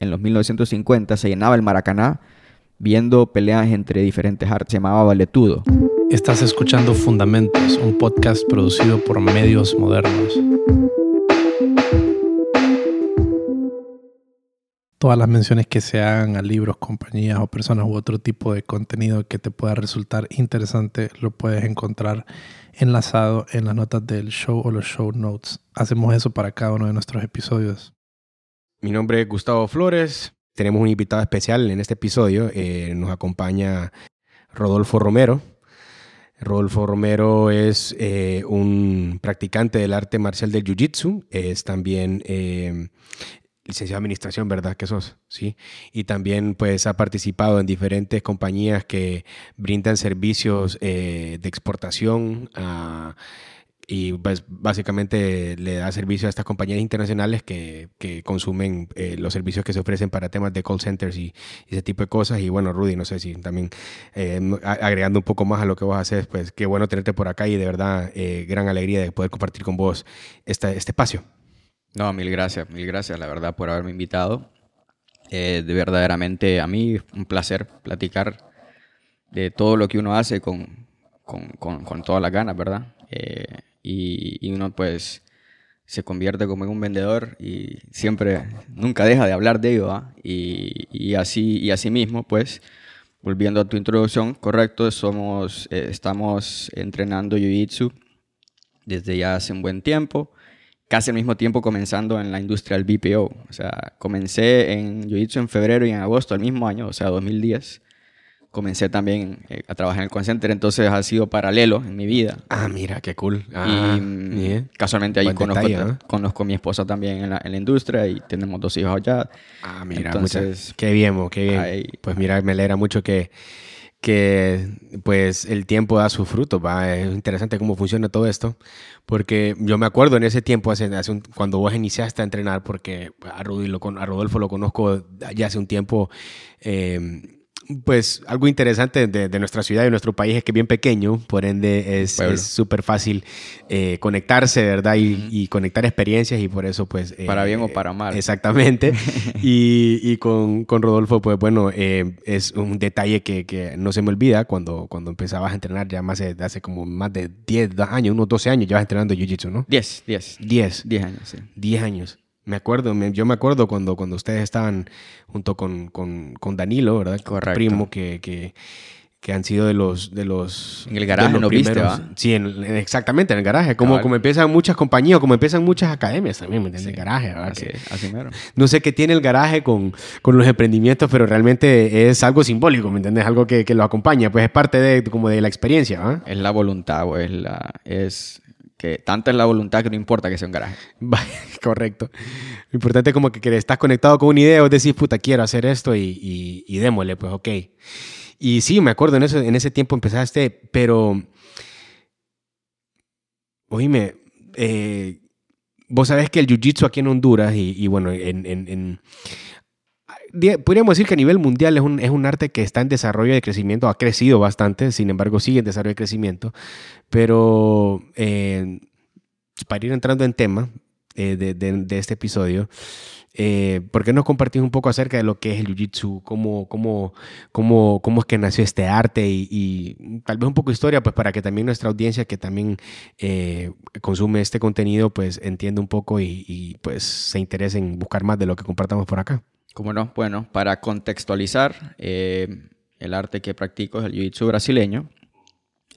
en los 1950 se llenaba el Maracaná viendo peleas entre diferentes artes. Se llamaba Valetudo. Estás escuchando Fundamentos, un podcast producido por Medios Modernos. Todas las menciones que se hagan a libros, compañías o personas u otro tipo de contenido que te pueda resultar interesante lo puedes encontrar enlazado en las notas del show o los show notes. Hacemos eso para cada uno de nuestros episodios. Mi nombre es Gustavo Flores. Tenemos un invitado especial en este episodio. Eh, nos acompaña Rodolfo Romero. Rodolfo Romero es eh, un practicante del arte marcial del Jiu-Jitsu. Es también eh, licenciado en administración, ¿verdad? Que sos, sí. Y también pues ha participado en diferentes compañías que brindan servicios de exportación y pues básicamente le da servicio a estas compañías internacionales que, que consumen eh, los servicios que se ofrecen para temas de call centers y, ese tipo de cosas. Y bueno, Rudy, no sé si también eh, agregando un poco más a lo que vos haces, pues qué bueno tenerte por acá y de verdad gran alegría de poder compartir con vos este espacio. No, mil gracias, mil gracias, la verdad, por haberme invitado. Eh, de verdaderamente a mí un placer platicar de todo lo que uno hace con, con, con, todas las ganas, ¿verdad? Eh, y, uno pues se convierte como en un vendedor y siempre, nunca deja de hablar de ello, ¿ah? y, y, así, y así mismo, pues, volviendo a tu introducción, correcto, somos, eh, estamos entrenando Jiu-Jitsu desde ya hace un buen tiempo casi al mismo tiempo comenzando en la industria del BPO. O sea, comencé en Jiu-Jitsu en febrero y en agosto del mismo año, o sea, 2010. Comencé también eh, a trabajar en el call center, entonces ha sido paralelo en mi vida. Ah, mira, qué cool. Ah, y casualmente ahí conozco, conozco, a mi esposa también en la, en la, industria y tenemos dos hijos allá. Ah, mira, entonces, qué bien, qué bien. pues mira, me alegra mucho que que pues el tiempo da su fruto, ¿va? Es interesante cómo funciona todo esto, porque yo me acuerdo en ese tiempo, hace, hace cuando vos iniciaste a entrenar, porque a, Rudy lo, a Rodolfo lo conozco ya hace un tiempo, eh, pues algo interesante de, nuestra ciudad y de nuestro país es que es bien pequeño, por ende es súper fácil eh, conectarse, ¿verdad? Y, conectar experiencias y por eso pues... Eh, para bien o para mal. Exactamente. y, con, Rodolfo pues bueno, eh, es un detalle que, no se me olvida cuando, cuando empezabas a entrenar ya más de, hace como más de 10 años, unos 12 años, llevas entrenando Jiu-Jitsu, ¿no? 10, 10. 10. 10 años, sí. 10 años. Me acuerdo, yo me acuerdo cuando, cuando ustedes estaban junto con, con, Danilo, ¿verdad? Correcto. Primo, que, que, que, han sido de los... De los en el garaje, ¿no viste, Sí, exactamente, en el garaje. Como, como empiezan muchas compañías, como empiezan muchas academias también, ¿me entiendes? El garaje, ¿verdad? Así, así mero. No sé qué tiene el garaje con, con, los emprendimientos, pero realmente es algo simbólico, ¿me entiendes? Algo que, que lo acompaña, pues es parte de, como de la experiencia, ¿verdad? Es la voluntad, o es la... Es que tanta es la voluntad que no importa que sea un garaje. Correcto. Lo importante es como que, estás conectado con una idea, o decís, puta, quiero hacer esto y, y, démosle, pues ok. Y sí, me acuerdo, en, en ese tiempo empezaste, pero, oíme, eh, vos sabés que el jiu-jitsu aquí en Honduras y, bueno, en, en, podríamos decir que a nivel mundial es un, es un arte que está en desarrollo de crecimiento, ha crecido bastante, sin embargo sigue en desarrollo de crecimiento, pero eh, para ir entrando en tema eh, de, de, este episodio, eh, ¿por qué no compartís un poco acerca de lo que es el Jiu-Jitsu? Cómo, cómo, cómo, cómo, es que nació este arte? Y, tal vez un poco de historia, pues para que también nuestra audiencia que también consume este contenido, pues entienda un poco y, y, pues se interese en buscar más de lo que compartamos por acá. ¿Cómo no? Bueno, para contextualizar, el arte que practico es el Jiu-Jitsu brasileño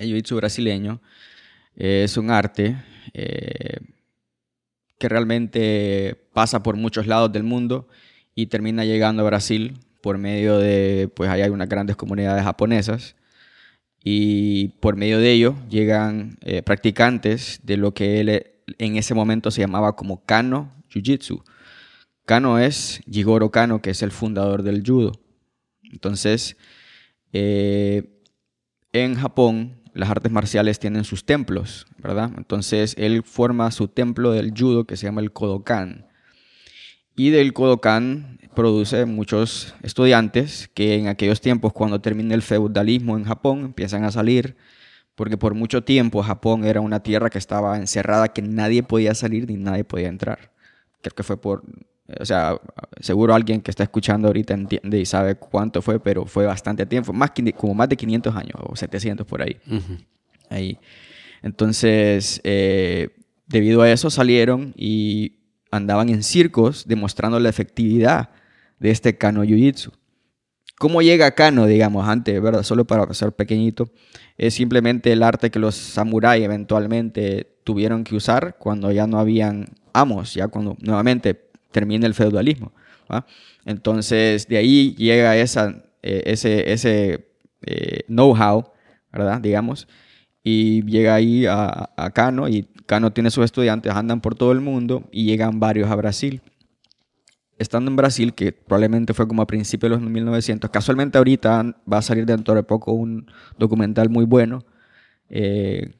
el jiu-jitsu brasileño es un arte eh, que realmente pasa por muchos lados del mundo y termina llegando a Brasil por medio de, pues ahí hay unas grandes comunidades japonesas y por medio de ello llegan eh, practicantes de lo que en ese momento se llamaba como Kano Jiu-Jitsu. Kano es Jigoro Kano, que es el fundador del judo. Entonces, eh, en Japón las artes marciales tienen sus templos, ¿verdad? Entonces él forma su templo del judo que se llama el Kodokan. Y del Kodokan produce muchos estudiantes que en aquellos tiempos, cuando termina el feudalismo en Japón, empiezan a salir, porque por mucho tiempo Japón era una tierra que estaba encerrada, que nadie podía salir ni nadie podía entrar. Creo que fue por O sea, seguro alguien que está escuchando ahorita entiende y sabe cuánto fue, pero fue bastante tiempo, más, como más de 500 años o 700 por ahí. ahí. Entonces, eh, debido a eso salieron y andaban en circos demostrando la efectividad de este Kano Jiu-Jitsu. ¿Cómo llega Kano, digamos, antes, verdad? Solo para pasar pequeñito, es simplemente el arte que los samuráis eventualmente tuvieron que usar cuando ya no habían amos, ya cuando nuevamente termina el feudalismo. Entonces, de ahí llega eh, ese, eh, know-how, ¿verdad? Digamos, y llega ahí a, a Cano, y Cano tiene sus estudiantes, andan por todo el mundo y llegan varios a Brasil. Estando en Brasil, que probablemente fue como a principios de los 1900, casualmente ahorita va a salir dentro de poco un documental muy bueno eh,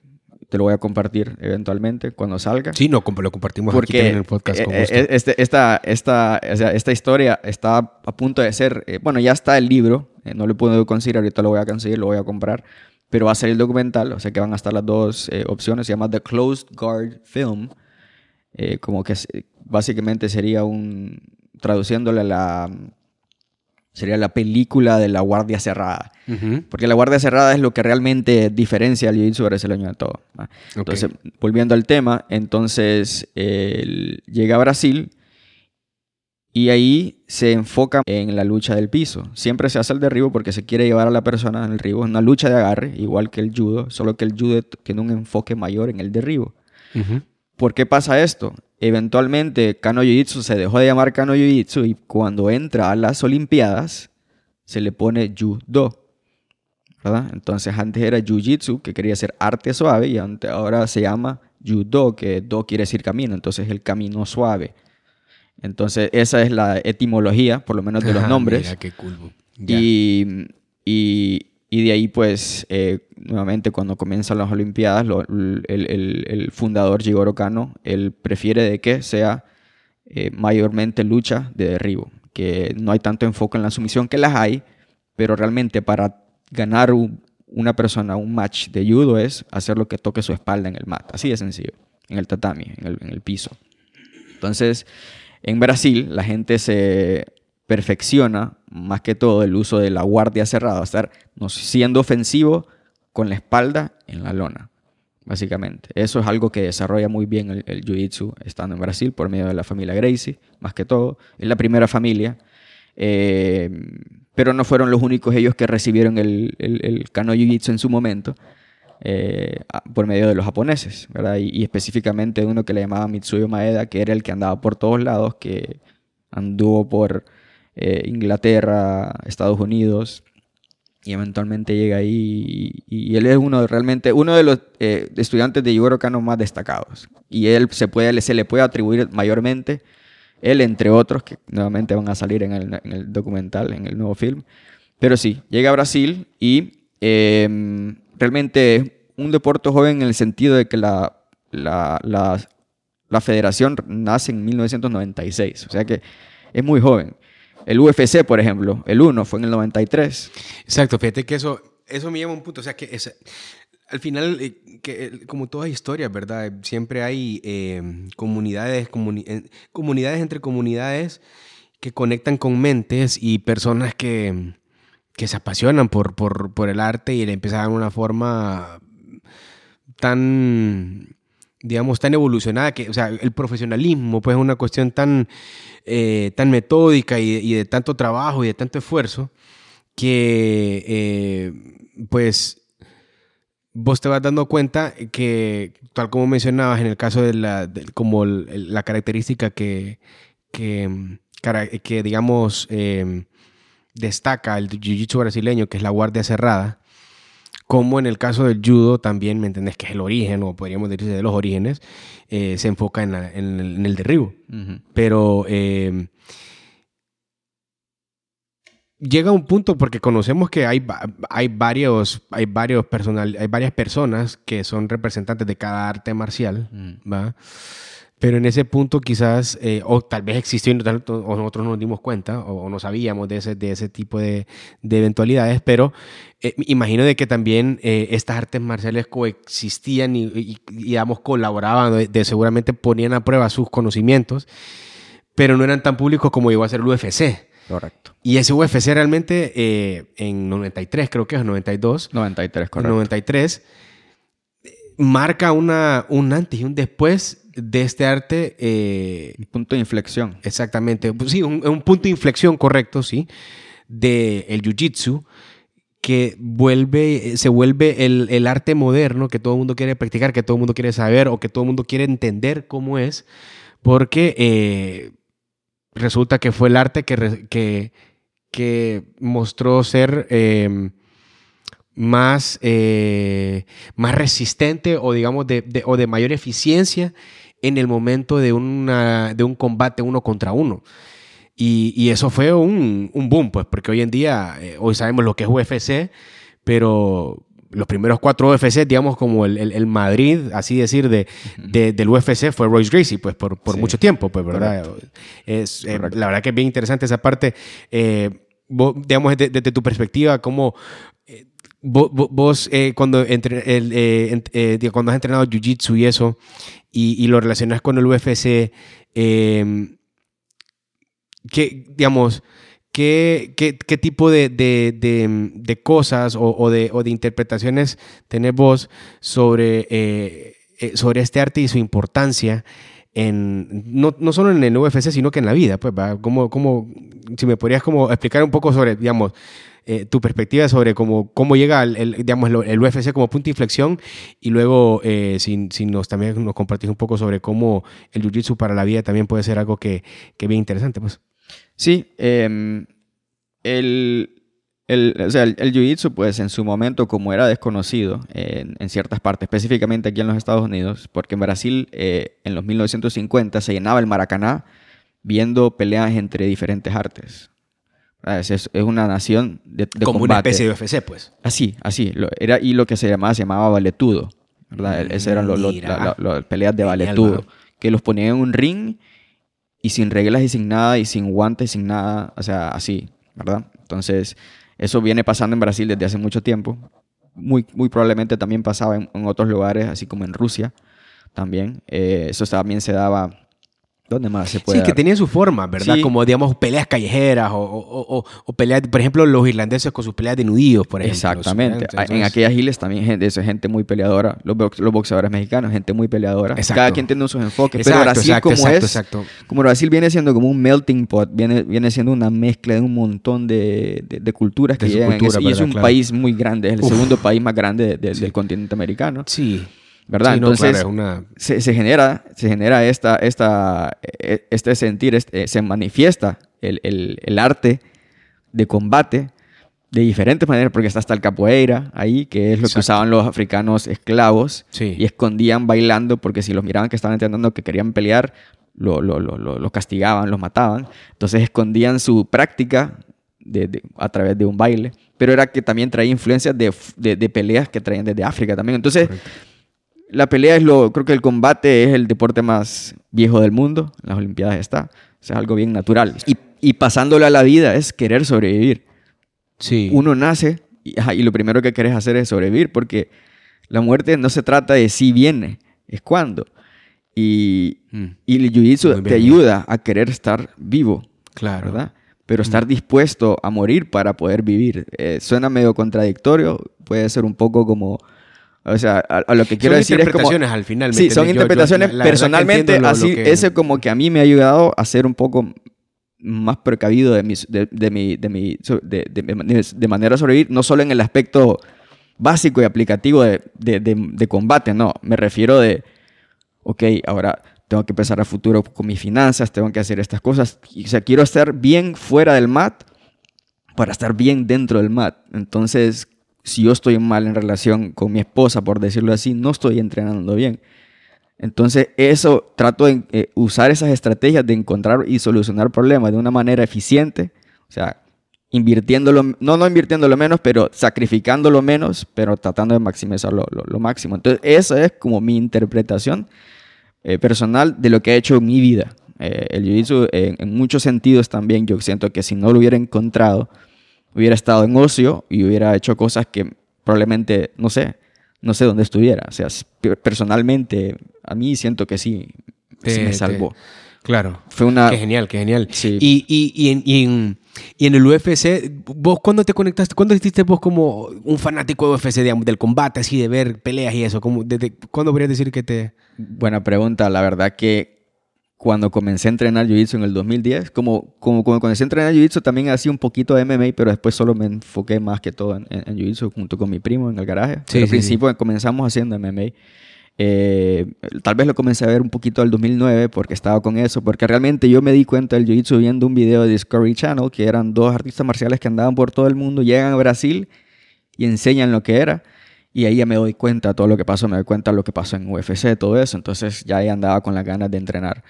te lo voy a compartir eventualmente cuando salga. Sí, no, lo compartimos Porque aquí en el podcast con eh, gusto. Eh, este, esta, esta, esta historia está a punto de ser, eh, bueno, ya está el libro, no lo puedo conseguir, ahorita lo voy a conseguir, lo voy a comprar, pero va a salir el documental, o sea que van a estar las dos opciones, se llama The Closed Guard Film, como que básicamente sería un, traduciéndole la sería la película de la guardia cerrada. Porque la guardia cerrada es lo que realmente diferencia al jiu-jitsu brasileño de todo. Entonces, volviendo al tema, entonces él llega a Brasil y ahí se enfoca en la lucha del piso. Siempre se hace el derribo porque se quiere llevar a la persona en el derribo. Es una lucha de agarre, igual que el judo, solo que el judo tiene un enfoque mayor en el derribo. ¿Por qué pasa esto? Eventualmente, Kano Jiu-Jitsu se dejó de llamar Kano Jiu-Jitsu y cuando entra a las Olimpiadas, se le pone Judo. ¿verdad? Entonces, antes era Jiu-Jitsu, que quería ser arte suave, y ahora se llama Judo, que Do quiere decir camino, entonces el camino suave. Entonces, esa es la etimología, por lo menos de los nombres. Mira, qué cool. Y, y, y de ahí, pues, eh, nuevamente cuando comienzan las Olimpiadas, el, fundador Jigoro Kano, él prefiere de que sea eh, mayormente lucha de derribo, que no hay tanto enfoque en la sumisión que las hay, pero realmente para ganar una persona un match de judo es hacer lo que toque su espalda en el mat, así de sencillo, en el tatami, en el, en el piso. Entonces, en Brasil la gente se perfecciona más que todo el uso de la guardia cerrada, estar siendo ofensivo con la espalda en la lona, básicamente. Eso es algo que desarrolla muy bien el, Jiu-Jitsu estando en Brasil por medio de la familia Gracie, más que todo. Es la primera familia, eh, pero no fueron los únicos ellos que recibieron el, el, Kano Jiu-Jitsu en su momento. Eh, por medio de los japoneses. Y, y, específicamente uno que le llamaba Mitsuyo Maeda, que era el que andaba por todos lados, que anduvo por eh, Inglaterra, Estados Unidos, y eventualmente llega ahí y, él es uno realmente uno de los eh, estudiantes de Yugoro Kano más destacados. Y él se le puede atribuir mayormente él entre otros que nuevamente van a salir en el, documental en el nuevo film. Pero sí llega a Brasil y em, realmente un deporte joven en el sentido de que la, la, la, la federación nace en 1996 o sea que es muy joven el UFC, por ejemplo, el 1 fue en el 93. Exacto, fíjate que eso, eso me lleva a un punto. O sea, que al final, eh, que, eh, como todas historias, ¿verdad? Siempre hay eh, comunidades, comunidades entre comunidades que conectan con mentes y personas que, que se apasionan por, por, por el arte y le empiezan de una forma tan digamos, tan evolucionada, que, o sea, el profesionalismo, pues es una cuestión tan, eh, tan metódica y, de tanto trabajo y de tanto esfuerzo, que, eh, pues, vos te vas dando cuenta que, tal como mencionabas en el caso de la, como la característica que, que, que digamos, eh, destaca el jiu-jitsu brasileño, que es la guardia cerrada, como en el caso del judo también, ¿me entendés? Que es el origen, o podríamos decir de los orígenes, eh, se enfoca en, el, derribo. Pero eh, llega un punto porque conocemos que hay, hay, varios, hay, varios personal, hay varias personas que son representantes de cada arte marcial, ¿va? Pero en ese punto quizás, eh, o tal vez existió o nosotros no nos dimos cuenta, o, no sabíamos de ese, de ese tipo de, de eventualidades, pero eh, imagino de que también eh, estas artes marciales coexistían y, y, digamos, colaboraban, de, seguramente ponían a prueba sus conocimientos, pero no eran tan públicos como llegó a ser el UFC. Correcto. Y ese UFC realmente eh, en 93, creo que es 92. 93, En correcto. 93 marca una, un antes y un después de este arte. eh, Un punto de inflexión. exactamente. Pues sí, un, un punto de inflexión correcto, sí, de el jiu-jitsu que vuelve, se vuelve el, el arte moderno que todo el mundo quiere practicar, que todo el mundo quiere saber o que todo el mundo quiere entender cómo es, porque eh, resulta que fue el arte que, que, que mostró ser eh, más, eh, más resistente o digamos de, de- o de mayor eficiencia en el momento de, una, de un combate uno contra uno. Y, y eso fue un, un boom, pues, porque hoy en día, eh, hoy sabemos lo que es UFC, pero los primeros cuatro UFC, digamos, como el, el- el Madrid, así decir, de, de- del UFC fue Royce Gracie, pues, por, por Sí, mucho tiempo, pues, ¿verdad? Es, eh, la verdad que es bien interesante esa parte. Eh, vos, digamos, desde, desde tu perspectiva, ¿cómo, eh, vo- vo- vos, eh, cuando, entre, el, eh, eh, cuando has entrenado Jiu-Jitsu y eso, y, y lo relacionas con el UFC, eh, ¿qué, digamos, qué, qué, qué tipo de, de- de- de cosas o, o de, o de interpretaciones tenés vos sobre, eh, eh, sobre este arte y su importancia? En, no, no solo en el UFC, sino que en la vida, pues, ¿va? ¿Cómo, cómo, si me podrías como explicar un poco sobre, digamos, eh, tu perspectiva sobre cómo, cómo llega el, el, digamos, el UFC como punto de inflexión y luego eh, si nos también nos compartís un poco sobre cómo el Jiu-Jitsu para la vida también puede ser algo que, que bien interesante, pues. Sí, em, el, el, o sea, el, el jiu-jitsu, pues en su momento, como era desconocido en, en ciertas partes, específicamente aquí en los Estados Unidos, porque en Brasil, eh, en los 1950, se llenaba el Maracaná viendo peleas entre diferentes artes. Ah, Es, es una nación de, de como una especie de UFC, pues. Así, así. Lo, era, y lo que se llamaba, se llamaba valetudo. ¿verdad? Mm, Esas eran las peleas de valetudo. Que los ponían en un ring y sin reglas y sin nada, y sin guantes, sin nada. O sea, así, ¿verdad? Entonces, eso viene pasando en Brasil desde hace mucho tiempo. Muy, muy probablemente también pasaba en, en otros lugares, así como en Rusia también. Eh, eso también se daba... ¿Dónde más se puede Sí, que tenían su forma, ¿verdad? Sí. Como, digamos, peleas callejeras o, o- o- o peleas, por ejemplo, los irlandeses con sus peleas de nudillos, por ejemplo. Exactamente. Entonces, en aquellas giles también gente, eso es gente muy peleadora. Los, box- los boxeadores mexicanos, gente muy peleadora. Exacto. Cada quien tiene sus enfoques. Exacto, pero Brasil exacto, como es, como Brasil viene siendo como un melting pot, viene, viene siendo una mezcla de un montón de, de- de culturas que De llegan. cultura, y es un Claro. país muy grande, es el Uf. segundo país más grande Sí. del continente americano. Sí. ¿Verdad? Sí, no, Entonces, claro, una... se, se genera, se genera esta, esta, eh, este sentir, este- se manifiesta el, el- el arte de combate de diferentes maneras, porque está hasta el capoeira ahí, que es lo que usaban los africanos esclavos Sí. y escondían bailando, porque si los miraban que estaban entrenando, que querían pelear, lo, lo- lo- lo- los castigaban, los mataban. Entonces escondían su práctica de- de- a través de un baile, pero era que también traía influencias de, de- de peleas que traían desde África también. Entonces, Correcto. La pelea es lo, creo que el combate es el deporte más viejo del mundo. En las Olimpiadas está. O sea, es algo bien natural. Y, y pasándolo a la vida es querer sobrevivir. Sí. Uno nace y, ajá, y lo primero que quieres hacer es sobrevivir porque la muerte no se trata de si viene, es cuándo. Y, Mm, y el jiu-jitsu bien, te bien. ayuda a querer estar vivo, claro. ¿verdad? Pero estar dispuesto a morir para poder vivir. Eh, suena medio contradictorio, puede ser un poco como... O sea, a, a lo que quiero son decir es como... interpretaciones al final. ¿me Sí, son yo- interpretaciones. la- la Personalmente, lo- así, que- ese como que a mí me ha ayudado a ser un poco más precavido de, mis, de, de mi, de, mi, de, de- de- de manera de sobrevivir, no solo en el aspecto básico y aplicativo de, de- de- de combate, no. Me refiero de, ok, ahora tengo que pensar a futuro con mis finanzas, tengo que hacer estas cosas. O sea, quiero estar bien fuera del mat para estar bien dentro del mat. Entonces, si yo estoy mal en relación con mi esposa, por decirlo así, no estoy entrenando bien. Entonces, eso trato de eh, usar esas estrategias de encontrar y solucionar problemas de una manera eficiente, o sea, invirtiéndolo, no, no invirtiéndolo menos, pero sacrificándolo menos, pero tratando de maximizar lo, máximo. Entonces, esa es como mi interpretación eh, personal de lo que ha hecho en mi vida. Eh, el jiu-jitsu, en muchos sentidos también, yo siento que si no lo hubiera encontrado, hubiera estado en ocio y hubiera hecho cosas que probablemente, no sé, no sé dónde estuviera. O sea, personalmente, a mí siento que sí, Te- me te- salvó. Claro. Fue una... Qué genial, qué genial. Sí. Y, y, y, en, y, en, y en el UFC, ¿vos cuándo te conectaste? ¿Cuándo hiciste vos como un fanático de UFC, digamos, del combate, así de ver peleas y eso? ¿Cómo, desde, ¿Cuándo podrías decir que te...? Buena pregunta. La verdad que cuando comencé a entrenar Jiu-Jitsu en el 2010, como, como, como comencé a entrenar Jiu-Jitsu también hacía un poquito de MMA, pero después solo me enfoqué más que todo en, en, Jiu-Jitsu junto con mi primo en el garaje. Sí, pero al sí, principio comenzamos haciendo MMA. Eh, tal vez lo comencé a ver un poquito al 2009 porque estaba con eso, porque realmente yo me di cuenta del Jiu-Jitsu viendo un video de Discovery Channel, que eran dos artistas marciales que andaban por todo el mundo, llegan a Brasil y enseñan lo que era. Y ahí ya me doy cuenta de todo lo que pasó, me doy cuenta de lo que pasó en UFC, todo eso. Entonces ya ahí andaba con las ganas de entrenar.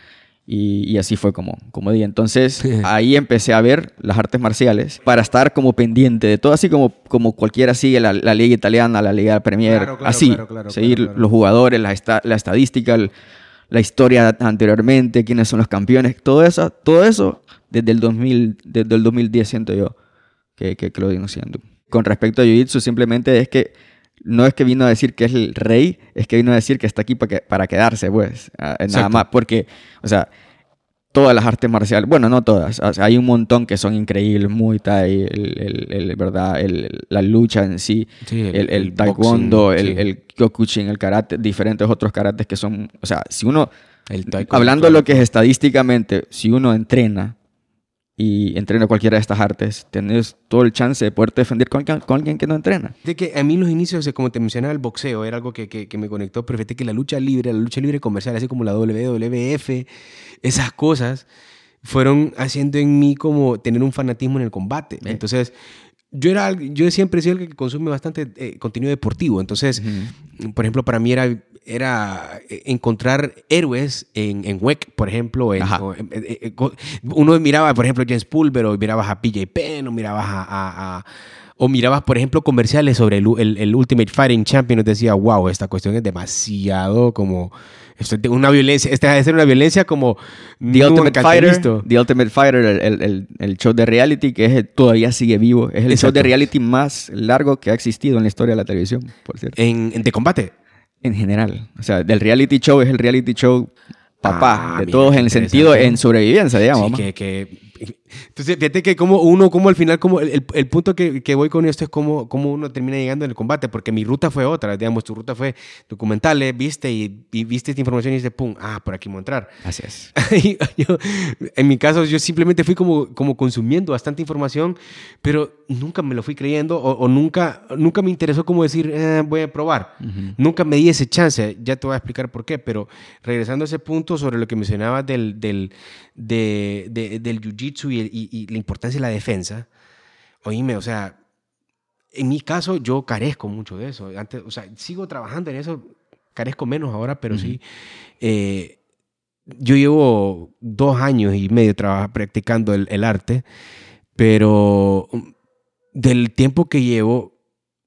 Y, y, así fue como, como di. Entonces ahí empecé a ver las artes marciales para estar como pendiente de todo, así como, como cualquiera sigue la, la liga italiana, la liga Premier, Claro, claro, así. claro, claro, seguir claro, claro. los jugadores, la, esta- la estadística, el- la historia anteriormente, quiénes son los campeones, todo eso, todo eso desde el, 2000, desde el 2010 siento yo que, que, que lo vengo haciendo. Con respecto a Jiu-Jitsu, simplemente es que no es que vino a decir que es el rey, es que vino a decir que está aquí para, que- para quedarse, pues. Ah, Nada Exacto. más, porque, o sea, todas las artes marciales, bueno, no todas, o sea, hay un montón que son increíbles, Muay Thai, el, el- el- ¿verdad? El- la lucha en sí, Sí, el, taekwondo, boxing, el, sí. el kyokushin, el karate, diferentes otros karates que son, o sea, si uno, El taekwondo, hablando de lo que es estadísticamente, si uno entrena y entrena cualquiera de estas artes, tenés todo el chance de poderte defender con, con alguien que no entrena. De que a mí los inicios, eh, como te mencionaba, el boxeo era algo que, que, que me conectó, pero fíjate que la lucha libre, la lucha libre comercial, así como la WWF, esas cosas fueron haciendo en mí como tener un fanatismo en el combate. Ve. Entonces, yo, era, yo siempre he sido el que consume bastante eh, contenido deportivo. Entonces, por ejemplo, para mí era, era eh, encontrar héroes en, en WEC, por ejemplo. en- o en- uno miraba, por ejemplo, James Pulver, o mirabas a PJ Penn, o mirabas a... a- a- o mirabas, por ejemplo, comerciales sobre el, el- el Ultimate Fighting Champion y decía, wow, esta cuestión es demasiado como... Esto es una violencia, esta debe ser una violencia como... The Ultimate Fighter, visto. The Ultimate Fighter, el, el- show de reality que es, todavía sigue vivo. Es el show Exacto. de reality más largo que ha existido en la historia de la televisión, por cierto. En, en- de combate. En general. O sea, del reality show es el reality show papá Ah, de mira, todos en el sentido en sobrevivencia, digamos. Sí, que, que- Entonces, fíjate que como uno, como al final, como el, el- punto que, que voy con esto es como, como uno termina llegando en el combate, porque mi ruta fue otra, digamos, tu ruta fue documentales, viste y, y viste esta información y dices, pum, ah, por aquí voy a entrar. Así es. Y yo- en mi caso, yo simplemente fui como, como consumiendo bastante información, pero nunca me lo fui creyendo o, o nunca, nunca me interesó como decir, "Eh, voy a probar. Nunca me di ese chance, ya te voy a explicar por qué, pero regresando a ese punto sobre lo que mencionabas del, del, de- de- del jiu-jitsu y, el- y- y la importancia de la defensa, oíme, o sea, en mi caso yo carezco mucho de eso. Antes, o sea, sigo trabajando en eso, carezco menos ahora, pero sí. eh, yo llevo dos años y medio practicando el, el arte, pero del tiempo que llevo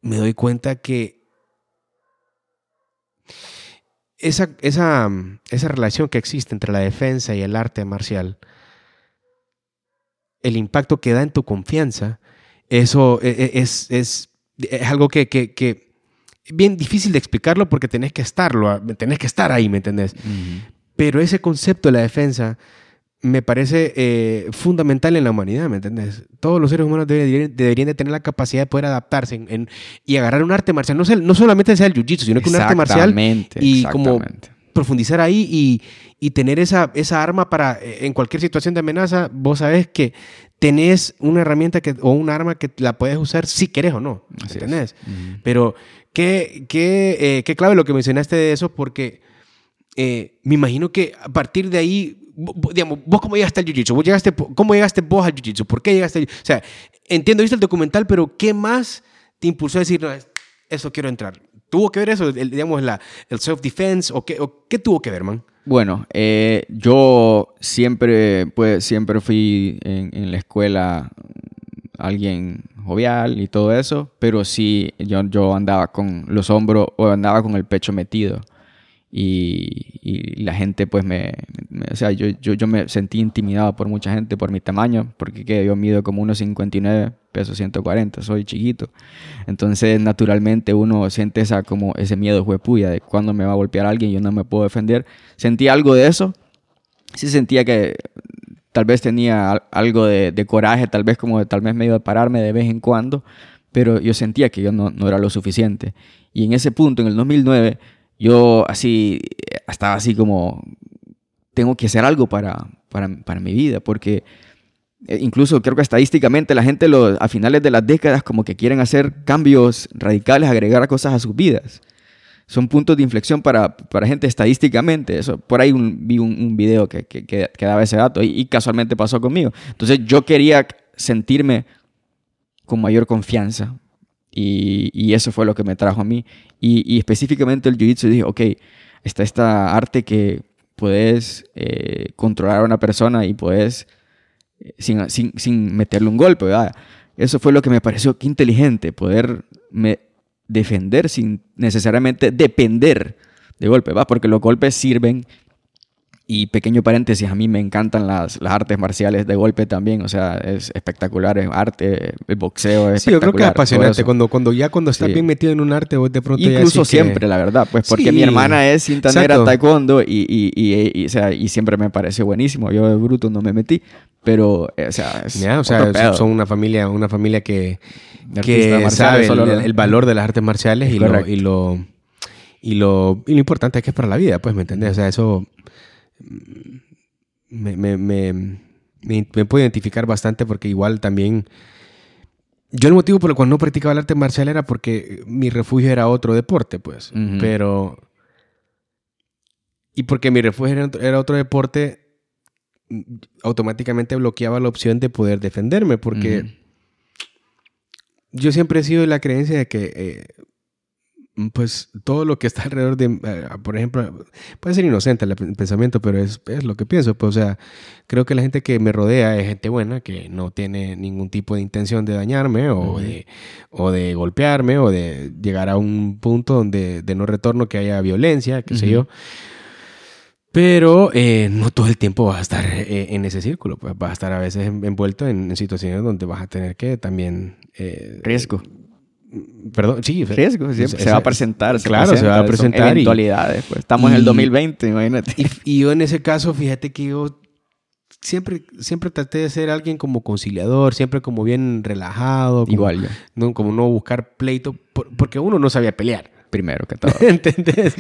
me doy cuenta que esa, esa, esa relación que existe entre la defensa y el arte marcial, el impacto que da en tu confianza, eso e- e- es, es, es algo que, que, que bien difícil de explicarlo porque tenés que estarlo, tenés que estar ahí, ¿me entendés? Pero ese concepto de la defensa me parece eh, fundamental en la humanidad, ¿me entiendes? Todos los seres humanos deberían, deberían de tener la capacidad de poder adaptarse en- en- y agarrar un arte marcial. No, no solamente sea el jiu-jitsu, sino que un arte marcial Exactamente, y como. Profundizar ahí y, y tener esa, esa arma para, eh, en cualquier situación de amenaza, vos sabés que tenés una herramienta que, o un arma que la puedes usar si querés o no, ¿me Así. Pero qué, qué, eh, qué clave lo que mencionaste de eso, porque eh, me imagino que a partir de ahí, digamos, vos cómo llegaste al jiu-jitsu, ¿Vos llegaste, ¿cómo llegaste vos al jiu-jitsu? ¿Por qué llegaste al O sea, entiendo, viste el documental, pero ¿qué más te impulsó a decir, no, es- eso quiero entrar? ¿Tuvo que ver eso, el, digamos, la, el self-defense? ¿O qué, qué tuvo que ver, man? Bueno, eh, yo siempre, pues, siempre fui en, en la escuela alguien jovial y todo eso, pero sí, yo, yo andaba con los hombros o andaba con el pecho metido. Y, la gente, pues, me, me- o sea, yo, yo, me sentí intimidado por mucha gente por mi tamaño, porque que yo mido como unos 59, peso 140, soy chiquito. Entonces, naturalmente, uno siente esa, como ese miedo huepuya de cuándo me va a golpear alguien yo no me puedo defender. Sentí algo de eso sí sentía que tal vez tenía algo de, coraje, tal vez como tal vez medio de pararme de vez en cuando, pero yo sentía que yo no, no era lo suficiente. Y en ese punto, en el 2009, yo así, estaba así como, tengo que hacer algo para, para, para mi vida, porque eh, incluso creo que estadísticamente la gente a finales de las décadas como que quieren hacer cambios radicales, agregar cosas a sus vidas. Son puntos de inflexión para, para gente estadísticamente. Eso, por ahí vi un, video que, que, daba ese dato y, casualmente pasó conmigo. Entonces yo quería sentirme con mayor confianza y, y, eso fue lo que me trajo a mí. Y, específicamente el Jiu-Jitsu dije, ok, está esta arte que puedes eh, controlar a una persona y puedes sin, sin, sin meterle un golpe, ¿verdad? Eso fue lo que me pareció que inteligente, poder defender sin necesariamente depender de golpe, ¿va? Porque los golpes sirven y pequeño paréntesis, a mí me encantan las, las, artes marciales de golpe también, o sea, es espectacular, es arte, el boxeo es Sí, yo creo que es apasionante, cuando, cuando ya cuando estás bien metido en un arte, vos de pronto Incluso siempre, la verdad, pues porque mi hermana es cinta negra taekwondo y, y, y, o sea, y siempre me pareció buenísimo, yo de bruto no me metí, pero, eh, o sea, es o sea son una familia, una familia que, que sabe el, valor de las artes marciales y lo, y lo, y lo, y lo importante que es para la vida, pues, ¿me entiendes? O sea, eso me, me, me, me, puedo identificar bastante porque igual también... Yo el motivo por el cual no practicaba el arte marcial era porque mi refugio era otro deporte, pues. Pero... Y porque mi refugio era, otro deporte, automáticamente bloqueaba la opción de poder defenderme, porque yo siempre he sido de la creencia de que eh, pues todo lo que está alrededor de, eh, por ejemplo, puede ser inocente el pensamiento, pero es, es, lo que pienso. Pues, o sea, creo que la gente que me rodea es gente buena, que no tiene ningún tipo de intención de dañarme o, de, o de golpearme o de llegar a un punto donde de no retorno que haya violencia, qué sé yo. Pero eh, no todo el tiempo vas a estar eh, en ese círculo, pues vas a estar a veces envuelto en, situaciones donde vas a tener que también... Riesgo Perdón, sí. Riesgo, se, va a presentar. Se claro, se va a presentar. Eventualidades, pues. Estamos en el 2020, imagínate. Y, yo en ese caso, fíjate que yo siempre, siempre traté de ser alguien como conciliador, siempre como bien relajado. Igual yo. No, como no buscar pleito, porque uno no sabía pelear. Primero que todo. ¿Entendés?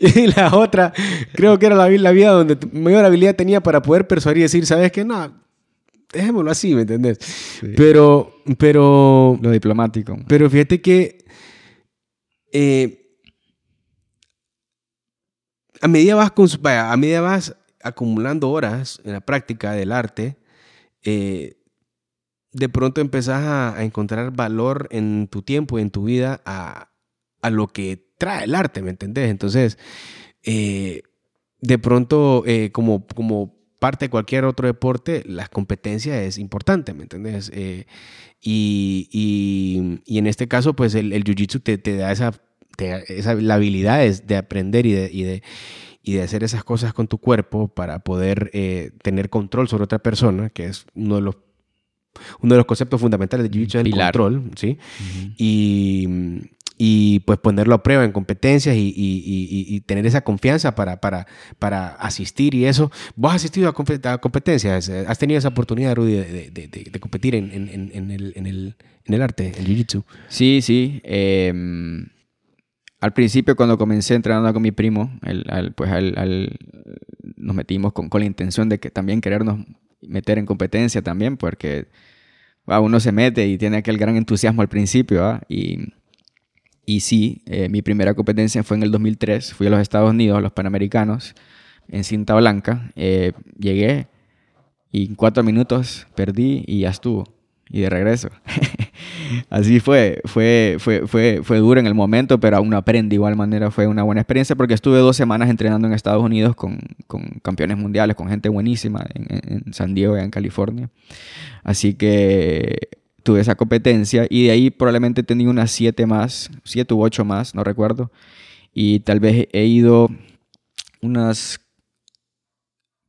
Y la otra, creo que era la, la vida donde mayor habilidad tenía para poder persuadir y decir, ¿sabes qué? No, dejémoslo así, ¿me entendés? Pero, pero... Lo diplomático. Pero fíjate que eh, a, medida vas con, a medida vas acumulando horas en la práctica del arte, eh, de pronto empezás a, encontrar valor en tu tiempo y en tu vida a, a, lo que trae el arte, ¿me entendés? Entonces, eh, de pronto, como, como parte de cualquier otro deporte, la competencia es importante, ¿me entiendes? Eh, y, y, y, en este caso, pues el, el jiu-jitsu te, te, da esa, esa, la habilidad de aprender y de, y de, y de hacer esas cosas con tu cuerpo para poder eh, tener control sobre otra persona, que es uno de los uno de los conceptos fundamentales del jiu-jitsu es el control, ¿sí? Y, y pues ponerlo a prueba en competencias y, y, y, tener esa confianza para, para, para, asistir y eso. ¿Vos has asistido a, competencias? ¿Has tenido esa oportunidad, Rudy, de, de, de, competir en, en, en, el, en, el, en el arte, en Jiu-Jitsu? Sí, sí. Em, al principio, cuando comencé entrenando con mi primo, el, pues nos metimos con, con, la intención de que también querernos meter en competencia también, porque uno se mete y tiene aquel gran entusiasmo al principio, y y sí, eh, mi primera competencia fue en el 2003. Fui a los Estados Unidos, a los Panamericanos, en cinta blanca. Eh, llegué y en cuatro minutos perdí y ya estuvo. Y de regreso. Así fue. Fue, fue, fue, fue duro en el momento, pero aún aprendí de igual manera. Fue una buena experiencia porque estuve dos semanas entrenando en Estados Unidos con, con campeones mundiales, con gente buenísima en, en San Diego en California. Así que tuve esa competencia y de ahí probablemente he tenido unas siete más, siete u ocho más, no recuerdo. Y tal vez he ido unas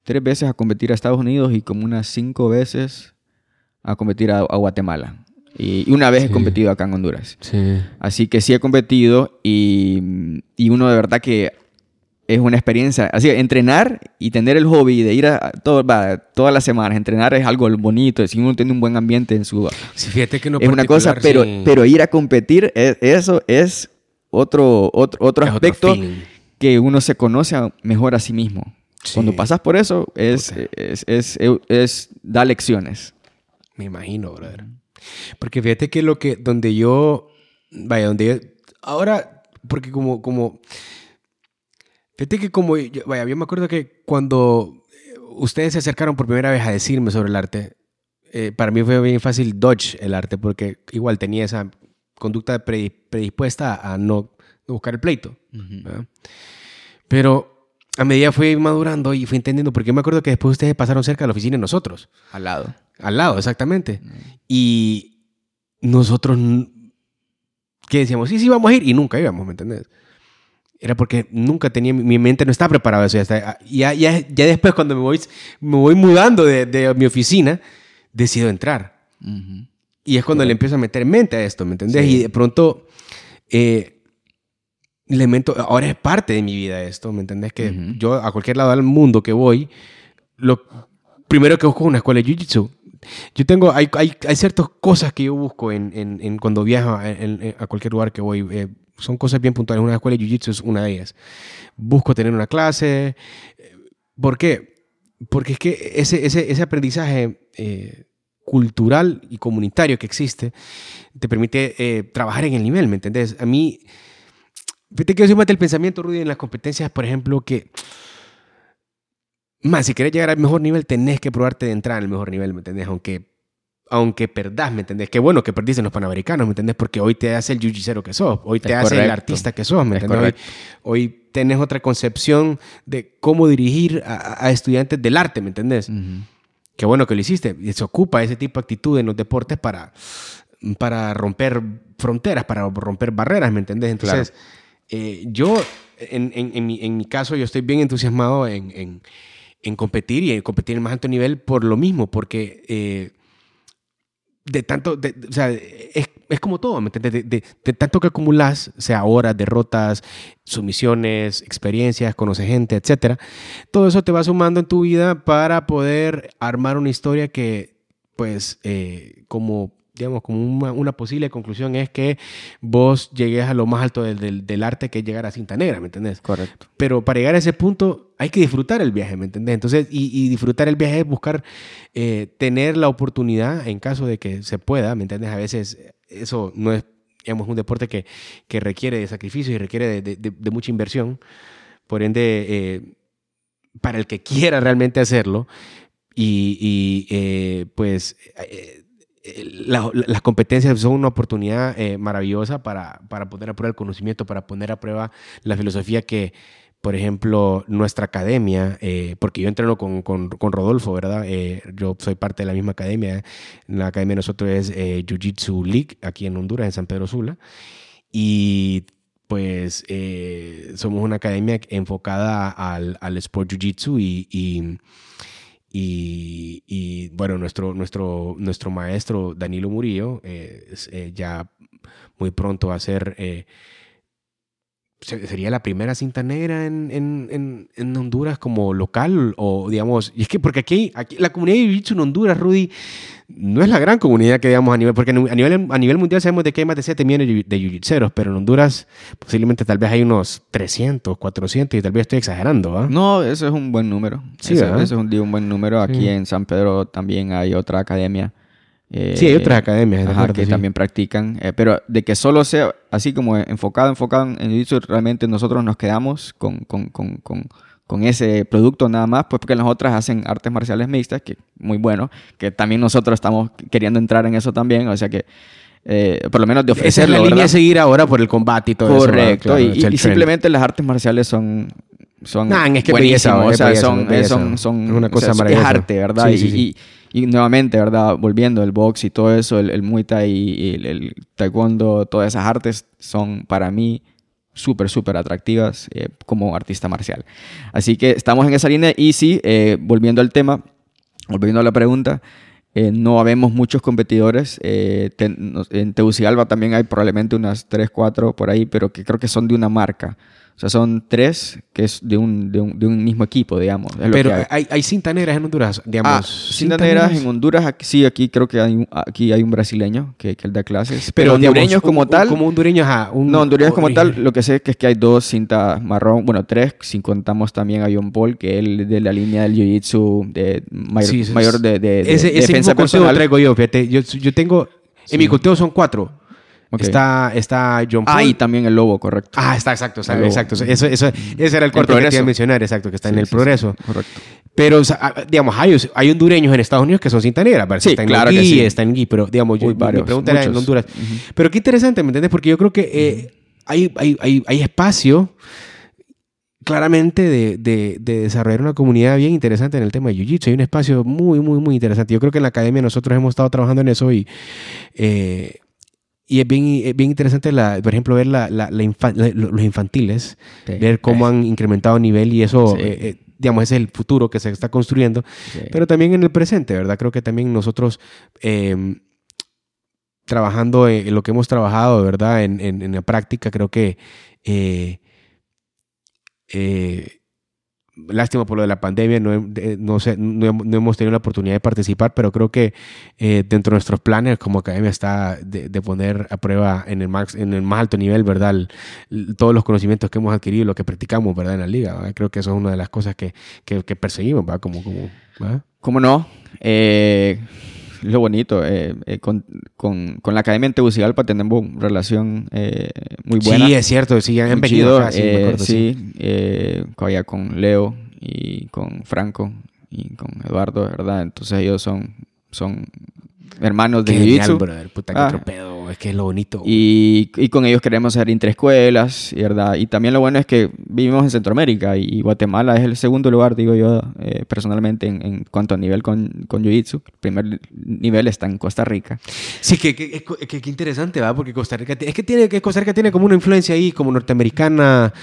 tres veces a competir a Estados Unidos y como unas cinco veces a competir a, Guatemala. Y, una vez he competido acá en Honduras. Así que sí he competido y, y uno de verdad que es una experiencia. Así, entrenar y tener el hobby de ir a todo, va, todas las semanas, entrenar es algo bonito, si uno tiene un buen ambiente en su... Sí, fíjate que no es una cosa, pero, sí. pero ir a competir, es- eso es otro, otro, otro Es aspecto que uno se conoce mejor a sí mismo. Sí. Cuando pasas por eso, es, Puta. es, es, es- es- da lecciones. Me imagino, brother. Porque fíjate que lo que, donde yo, vaya, donde yo, ahora, porque como, como, fíjate que como, yo- vaya, yo me acuerdo que cuando eh, ustedes se acercaron por primera vez a decirme sobre el arte, eh, para mí fue bien fácil dodge el arte, porque igual tenía esa conducta pre- predispuesta a no buscar el pleito. Pero a medida fui madurando y fui entendiendo, porque yo me acuerdo que después ustedes pasaron cerca de la oficina de nosotros. Al lado. Al lado, exactamente. Y nosotros, ¿qué decíamos? Sí, sí, vamos a ir. Y nunca íbamos, ¿me entendés? Era porque nunca tenía, mi mente no estaba preparada eso. Ya, está- ya, ya, ya después cuando me voy, me voy mudando de, de mi oficina, decido entrar. Ujú. Y es cuando le empiezo a meter mente a esto, ¿me entendés? Sí. Y de pronto, eh, le meto, ahora es parte de mi vida esto, ¿me entendés? Que Ujú. yo a cualquier lado del mundo que voy, lo primero que busco es una escuela de Jiu-Jitsu. Yo tengo, hay, hay, hay ciertas cosas que yo busco en, en, en cuando viajo a, en- a cualquier lugar que voy. eh, son cosas bien puntuales. Una escuela de Jiu-Jitsu es una de ellas. Busco tener una clase. ¿Por qué? Porque es que ese, ese, ese aprendizaje eh, cultural y comunitario que existe te permite eh, trabajar en el nivel, ¿me entendés? A mí, fíjate que yo soy más del pensamiento, Rudy, en las competencias, por ejemplo, que, más, si querés llegar al mejor nivel, tenés que probarte de entrar al mejor nivel, ¿me entendés? Aunque, aunque perdás, ¿me entendés? Qué bueno que perdiste en los Panamericanos, ¿me entendés? Porque hoy te hace el jiu que sos, hoy te Es hace el correcto. artista que sos, ¿me Es entendés? Hoy, hoy tenés otra concepción de cómo dirigir a, a estudiantes del arte, ¿me entendés? Ujú. Qué bueno que lo hiciste. Se ocupa ese tipo de actitud en los deportes para, para romper fronteras, para romper barreras, ¿me entendés? Entonces, eh, yo, en, en- en mi, en mi caso, yo estoy bien entusiasmado en, competir y en competir en el más alto nivel por lo mismo, porque eh, de tanto, o sea, es, es como todo, ¿me entiendes? De, de- de tanto que acumulas, sea horas, derrotas, sumisiones, experiencias, conoces gente, etcétera, todo eso te va sumando en tu vida para poder armar una historia que, pues, eh, como, digamos, como una, una posible conclusión es que vos llegues a lo más alto del, del- del arte que es llegar a cinta negra, ¿me entendés? Correcto. Pero para llegar a ese punto hay que disfrutar el viaje, ¿me entendés? Entonces, y, y disfrutar el viaje es buscar eh, tener la oportunidad en caso de que se pueda, ¿me entiendes? A veces eso no es, digamos, un deporte que, que requiere de sacrificio y requiere de, de- de- de mucha inversión. Por ende, eh, para el que quiera realmente hacerlo, y, y, eh, pues eh, la- la- las competencias son una oportunidad eh, maravillosa para, para poner a prueba el conocimiento, para poner a prueba la filosofía que, por ejemplo, nuestra academia, eh, porque yo entreno con, con, Rodolfo, ¿verdad? Eh, yo soy parte de la misma academia. La academia de nosotros es eh, Jiu Jitsu League, aquí en Honduras, en San Pedro Sula. Y pues eh, somos una academia enfocada al, al sport Jiu Jitsu y, y- y, bueno, nuestro, nuestro, nuestro maestro Danilo Murillo eh, eh, ya muy pronto va a ser... eh, sería la primera cinta negra en, en, en, en Honduras como local o digamos y es que porque aquí, aquí la comunidad de jiu-jitsu en Honduras Rudy no es la gran comunidad que digamos a nivel porque a nivel, a nivel mundial sabemos de que hay más de 7 millones de jiu- pero en Honduras posiblemente tal vez hay unos 300 400 y tal vez estoy exagerando ¿ah? No, eso es un buen número. Sí, eso es un, un buen número. Aquí Sí. en San Pedro también hay otra academia. Eh, sí hay otras academias de ajá, acuerdo, que sí. también practican. eh, pero de que solo sea así como enfocado, enfocado en Jiu-Jitsu, realmente nosotros nos quedamos con, con, con, con, con ese producto nada más, pues porque las otras hacen artes marciales mixtas, que muy bueno, que también nosotros estamos queriendo entrar en eso también, o sea que eh, por lo menos de esa es la línea ¿verdad? a seguir ahora por el combate y todo eso ¿verdad? Correcto. Claro, y, es y- simplemente las artes marciales son son Nah, es que belleza, es o sea, belleza, son, es belleza. son, son- Es una o cosa sea, es maravillosa. arte, ¿verdad? Sí, sí, sí. y- y nuevamente, ¿verdad? Volviendo el box y todo eso, el, el Muay Thai y el, el taekwondo, todas esas artes son para mí súper, súper atractivas eh, como artista marcial. Así que estamos en esa línea y sí, eh, volviendo al tema, volviendo a la pregunta, eh, no habemos muchos competidores. eh, te- nos- en Tegucigalpa también hay probablemente unas 3, 4 por ahí, pero que creo que son de una marca. O sea, son tres que es de un, de un, de un mismo equipo, digamos. Pero hay. hay, hay cinta negras en Honduras, digamos. Ah, cinta negras en Honduras, aquí- sí, aquí creo que hay un, aquí hay un brasileño que, que él da clases. Pero, digamos, hondureños como un- tal, Como hondureños, ajá. Un, no, hondureños como tal, lo que sé es que, es que hay dos cintas marrón, bueno, tres, si contamos también a John Paul, que él de la línea del Jiu-Jitsu de mayor, Sí, mayor de, de- de ese, ese defensa mismo personal. traigo yo, fíjate. Yo, yo tengo... Sí. En mi conteo son cuatro. Ok. Está, está John Paul. Ah, y también el lobo, correcto. Ah, está, exacto, está- El exacto. Eso, eso, ese era el El corte que te iba a mencionar, exacto, que está en Sí, el sí, sí, progreso. correcto. Pero, o sea, ah, digamos, hay, hay hondureños en Estados Unidos que son cinta negra. ¿verdad? Sí, está en claro Gui, que sí. está en Gui, pero, digamos, yo, Uy, mi- varios, mi pregunta era en. Honduras. Ujú. Pero qué interesante, ¿me entiendes? Porque yo creo que eh, hay, hay, hay, hay espacio claramente de, de- de desarrollar una comunidad bien interesante en el tema de Jiu-Jitsu. Hay un espacio muy, muy, muy interesante. Yo creo que en la academia nosotros hemos estado trabajando en eso y, eh, y es bien, es bien interesante, la, por ejemplo, ver la, la- la los infantiles, Sí. ver cómo han incrementado nivel y eso, Sí. eh, eh, digamos, ese es el futuro que se está construyendo. Sí. Pero también en el presente, ¿verdad? Creo que también nosotros eh, trabajando en, lo que hemos trabajado, ¿verdad? En, en- en la práctica, creo que eh, eh, lástima por lo de la pandemia, no, no, sé, no, no hemos tenido la oportunidad de participar, pero creo que eh, dentro de nuestros planes como academia está de, poner a prueba en el, max, en el más alto nivel, ¿verdad? Todos los conocimientos que hemos adquirido, lo que practicamos, ¿verdad? En la liga. Creo que eso es una de las cosas que, que, que perseguimos, ¿verdad? Como, como, ¿verdad? ¿Cómo no? Eh, lo bonito, eh, eh, con, con, con la Academia en Tegucigalpa tenemos relación eh, muy buena. Sí, es cierto, sí, han venido sí, me eh, acuerdo, sí. sí, eh, con Leo y con Franco y con Eduardo, ¿verdad? Entonces ellos son, son hermanos de Jiu-Jitsu. brother, puta, qué Ah. es que es lo bonito. Y, y con ellos queremos hacer interescuelas, ¿verdad? Y también lo bueno es que vivimos en Centroamérica y Guatemala es el segundo lugar, digo yo, eh, personalmente, en, en cuanto a nivel con, con Jiu-Jitsu. El primer nivel está en Costa Rica. Sí, que, que, que- que interesante, ¿va? Porque Costa Rica, es que tiene, que Costa Rica tiene como una influencia ahí, como norteamericana,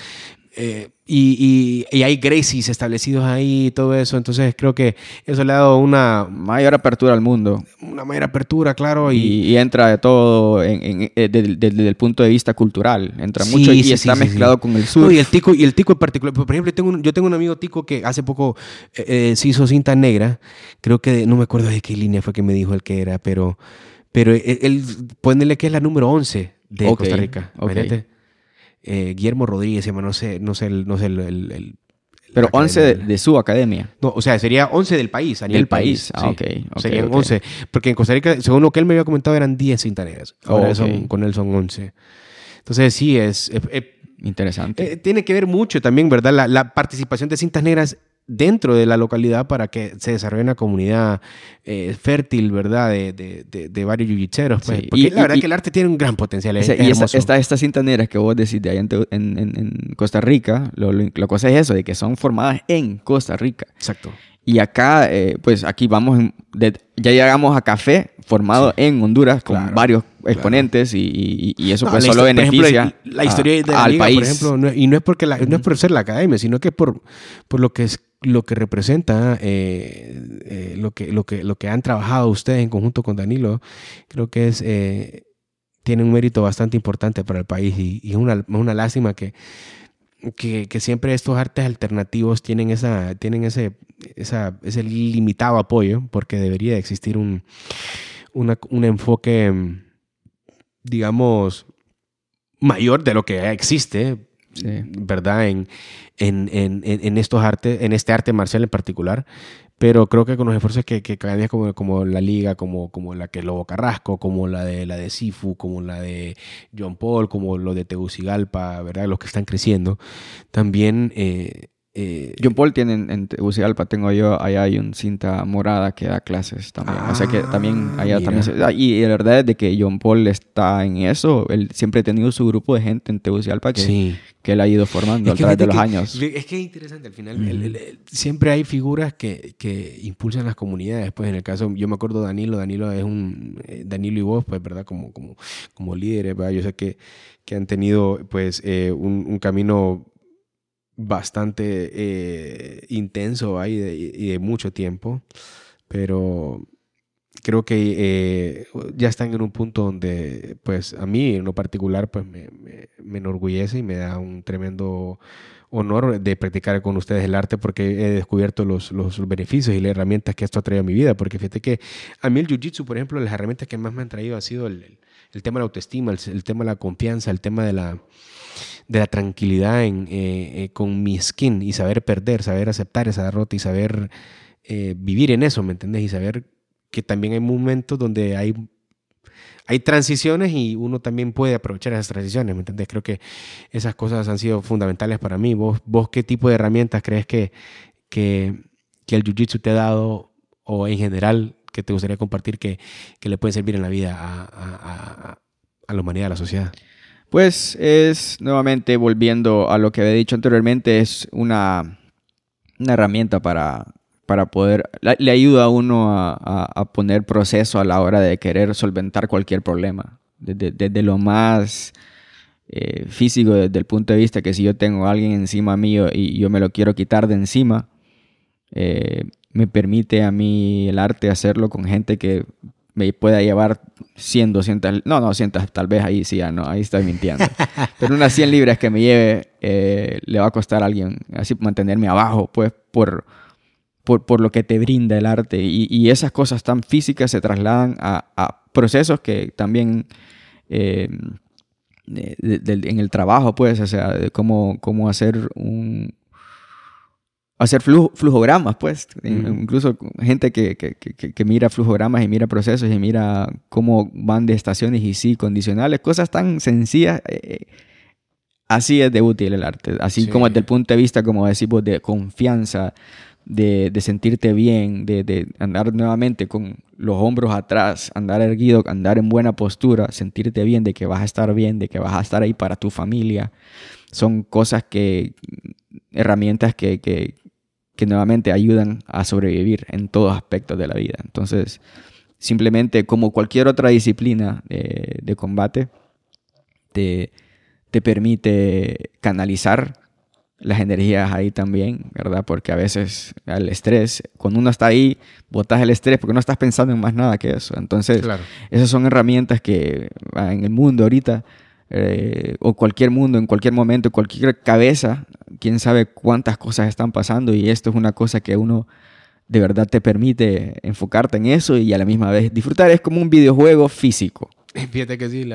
eh, y, y- y hay Gracies establecidos ahí y todo eso, entonces creo que eso le ha dado una, Mayor apertura al mundo. una mayor apertura, claro, Y, y, entra de todo en- en- eh, desde, desde el punto de vista cultural. Entra Sí, mucho y sí, está sí, mezclado con el No, sur. y el tico y el tico en particular por ejemplo yo tengo un, yo tengo un amigo tico que hace poco eh, eh, se hizo cinta negra creo que no me acuerdo de qué línea fue que me dijo el que era pero pero él, él ponele que es la número 11 de Ok, Costa Rica ok. Eh, Guillermo Rodríguez se llama no sé no sé el, no sé el, el- el- Pero la 11 de, de su academia. no, o sea, sería 11 del país, a nivel Del país. Ah, sí. ok, ok, Serían ok. 11. Porque en Costa Rica, según lo que él me había comentado, eran 10 cintaneras. Ahora Oh, ok. son- con él son 11. Entonces, sí, es- Interesante. eh, tiene que ver mucho también, ¿verdad? La, la participación de cintas negras dentro de la localidad para que se desarrolle una comunidad eh, fértil, ¿verdad? De, de, de, de varios yuyitseros. Pues. Sí, Porque y- la verdad y- que el arte tiene un gran potencial. Es, Ese- es y esta, estas cintas negras que vos decís de allá en, Costa Rica, lo, lo, la cosa es eso, de que son formadas en Costa Rica. Exacto. Y acá, eh, pues aquí vamos, en- de- ya llegamos a café formado en Honduras con Claro, varios exponentes y, y- y eso No, pues solo ejemplo, beneficia la historia a- de la al liga, país. por ejemplo, no- y no es porque la- no es por ser la academia, sino que es por, por lo que es lo que representa eh, eh, lo que lo que lo que han trabajado ustedes en conjunto con Danilo, creo que es eh, tiene un mérito bastante importante para el país y, y es una, una lástima que, que, que siempre estos artes alternativos tienen esa tienen ese esa, ese limitado apoyo porque debería de existir un una- un enfoque mm, digamos, mayor de lo que existe, Sí. ¿verdad? En, en, en, en- estos artes, en este arte marcial en particular. Pero creo que con los esfuerzos que, que academias como, como la Liga, como, como la que Lobo Carrasco, como la de la de Sifu, como la de John Paul, como lo de Tegucigalpa, ¿verdad? Los que están creciendo, también eh, eh, John Paul tiene en, en Tegucigalpa, tengo yo, allá hay un cinta morada que da clases también. o sea que también Ah, allá mira. también se- ah, y la verdad es de que John Paul está en eso. Él siempre ha tenido su grupo de gente en Tegucigalpa que, sí. que él ha ido formando a Es que través de los que- años. Es que es interesante, al final el- el- el- siempre hay figuras que, que impulsan las comunidades. Pues en el caso, yo me acuerdo de Danilo, Danilo es un, eh, Danilo y vos, pues, ¿verdad? Como, como, como líderes, ¿verdad? Yo sé que, que han tenido, pues, eh, un, un camino bastante eh, intenso ahí y de mucho tiempo, pero creo que eh, ya están en un punto donde, pues a mí en lo particular, pues me, me, enorgullece y me da un tremendo honor de practicar con ustedes el arte porque he descubierto los, los, beneficios y las herramientas que esto ha traído a mi vida. Porque fíjate que a mí el Jiu-Jitsu, por ejemplo, las herramientas que más me han traído ha sido el, el, tema de la autoestima, el, tema de la confianza, el tema de la, de la tranquilidad eh, eh, con mi skin y saber perder, saber aceptar esa derrota y saber eh, vivir en eso, ¿me entendés? Y saber que también hay momentos donde hay, hay transiciones y uno también puede aprovechar esas transiciones, ¿me entendés? Creo que esas cosas han sido fundamentales para mí. ¿Vos, vos qué tipo de herramientas crees que, que, que el Jiu-Jitsu te ha dado o en general que te gustaría compartir que, que le pueden servir en la vida a, a, a la humanidad, a la sociedad? Pues es, nuevamente, volviendo a lo que había dicho anteriormente, es una, una herramienta para, para poder, le ayuda a uno a, poner proceso a la hora de querer solventar cualquier problema. Desde, lo más eh, físico, desde el punto de vista que si yo tengo a alguien encima mío y yo me lo quiero quitar de encima, eh, me permite a mí el arte hacerlo con gente que me pueda llevar 100, 200, no, no, 100, tal vez ahí sí, no, ahí estoy mintiendo. Pero unas 100 libras que me lleve eh, le va a costar a alguien, así mantenerme abajo, pues por, por, lo que te brinda el arte. Y, esas cosas tan físicas se trasladan a, procesos que también eh, en el trabajo, pues, o sea, de cómo, cómo hacer un, hacer flujogramas, pues. Incluso gente que, que, que, mira flujogramas y mira procesos y mira cómo van de estaciones y sí, condicionales, cosas tan sencillas. Eh, eh, así es de útil el arte. Así como desde el punto de vista, como decimos, de confianza, de, de sentirte bien, de, de, andar nuevamente con los hombros atrás, andar erguido, andar en buena postura, sentirte bien de que vas a estar bien, de que vas a estar ahí para tu familia. Son cosas que, herramientas que, que, que nuevamente ayudan a sobrevivir en todos aspectos de la vida. Entonces, simplemente como cualquier otra disciplina de, combate, te, te, permite canalizar las energías ahí también, ¿verdad? Porque a veces el estrés, cuando uno está ahí, botas el estrés porque no estás pensando en más nada que eso. Entonces, esas son herramientas que en el mundo ahorita eh, o cualquier mundo, en cualquier momento, cualquier cabeza, quién sabe cuántas cosas están pasando y esto es una cosa que uno de verdad te permite enfocarte en eso y a la misma vez disfrutar. Es como un videojuego físico. Fíjate que sí,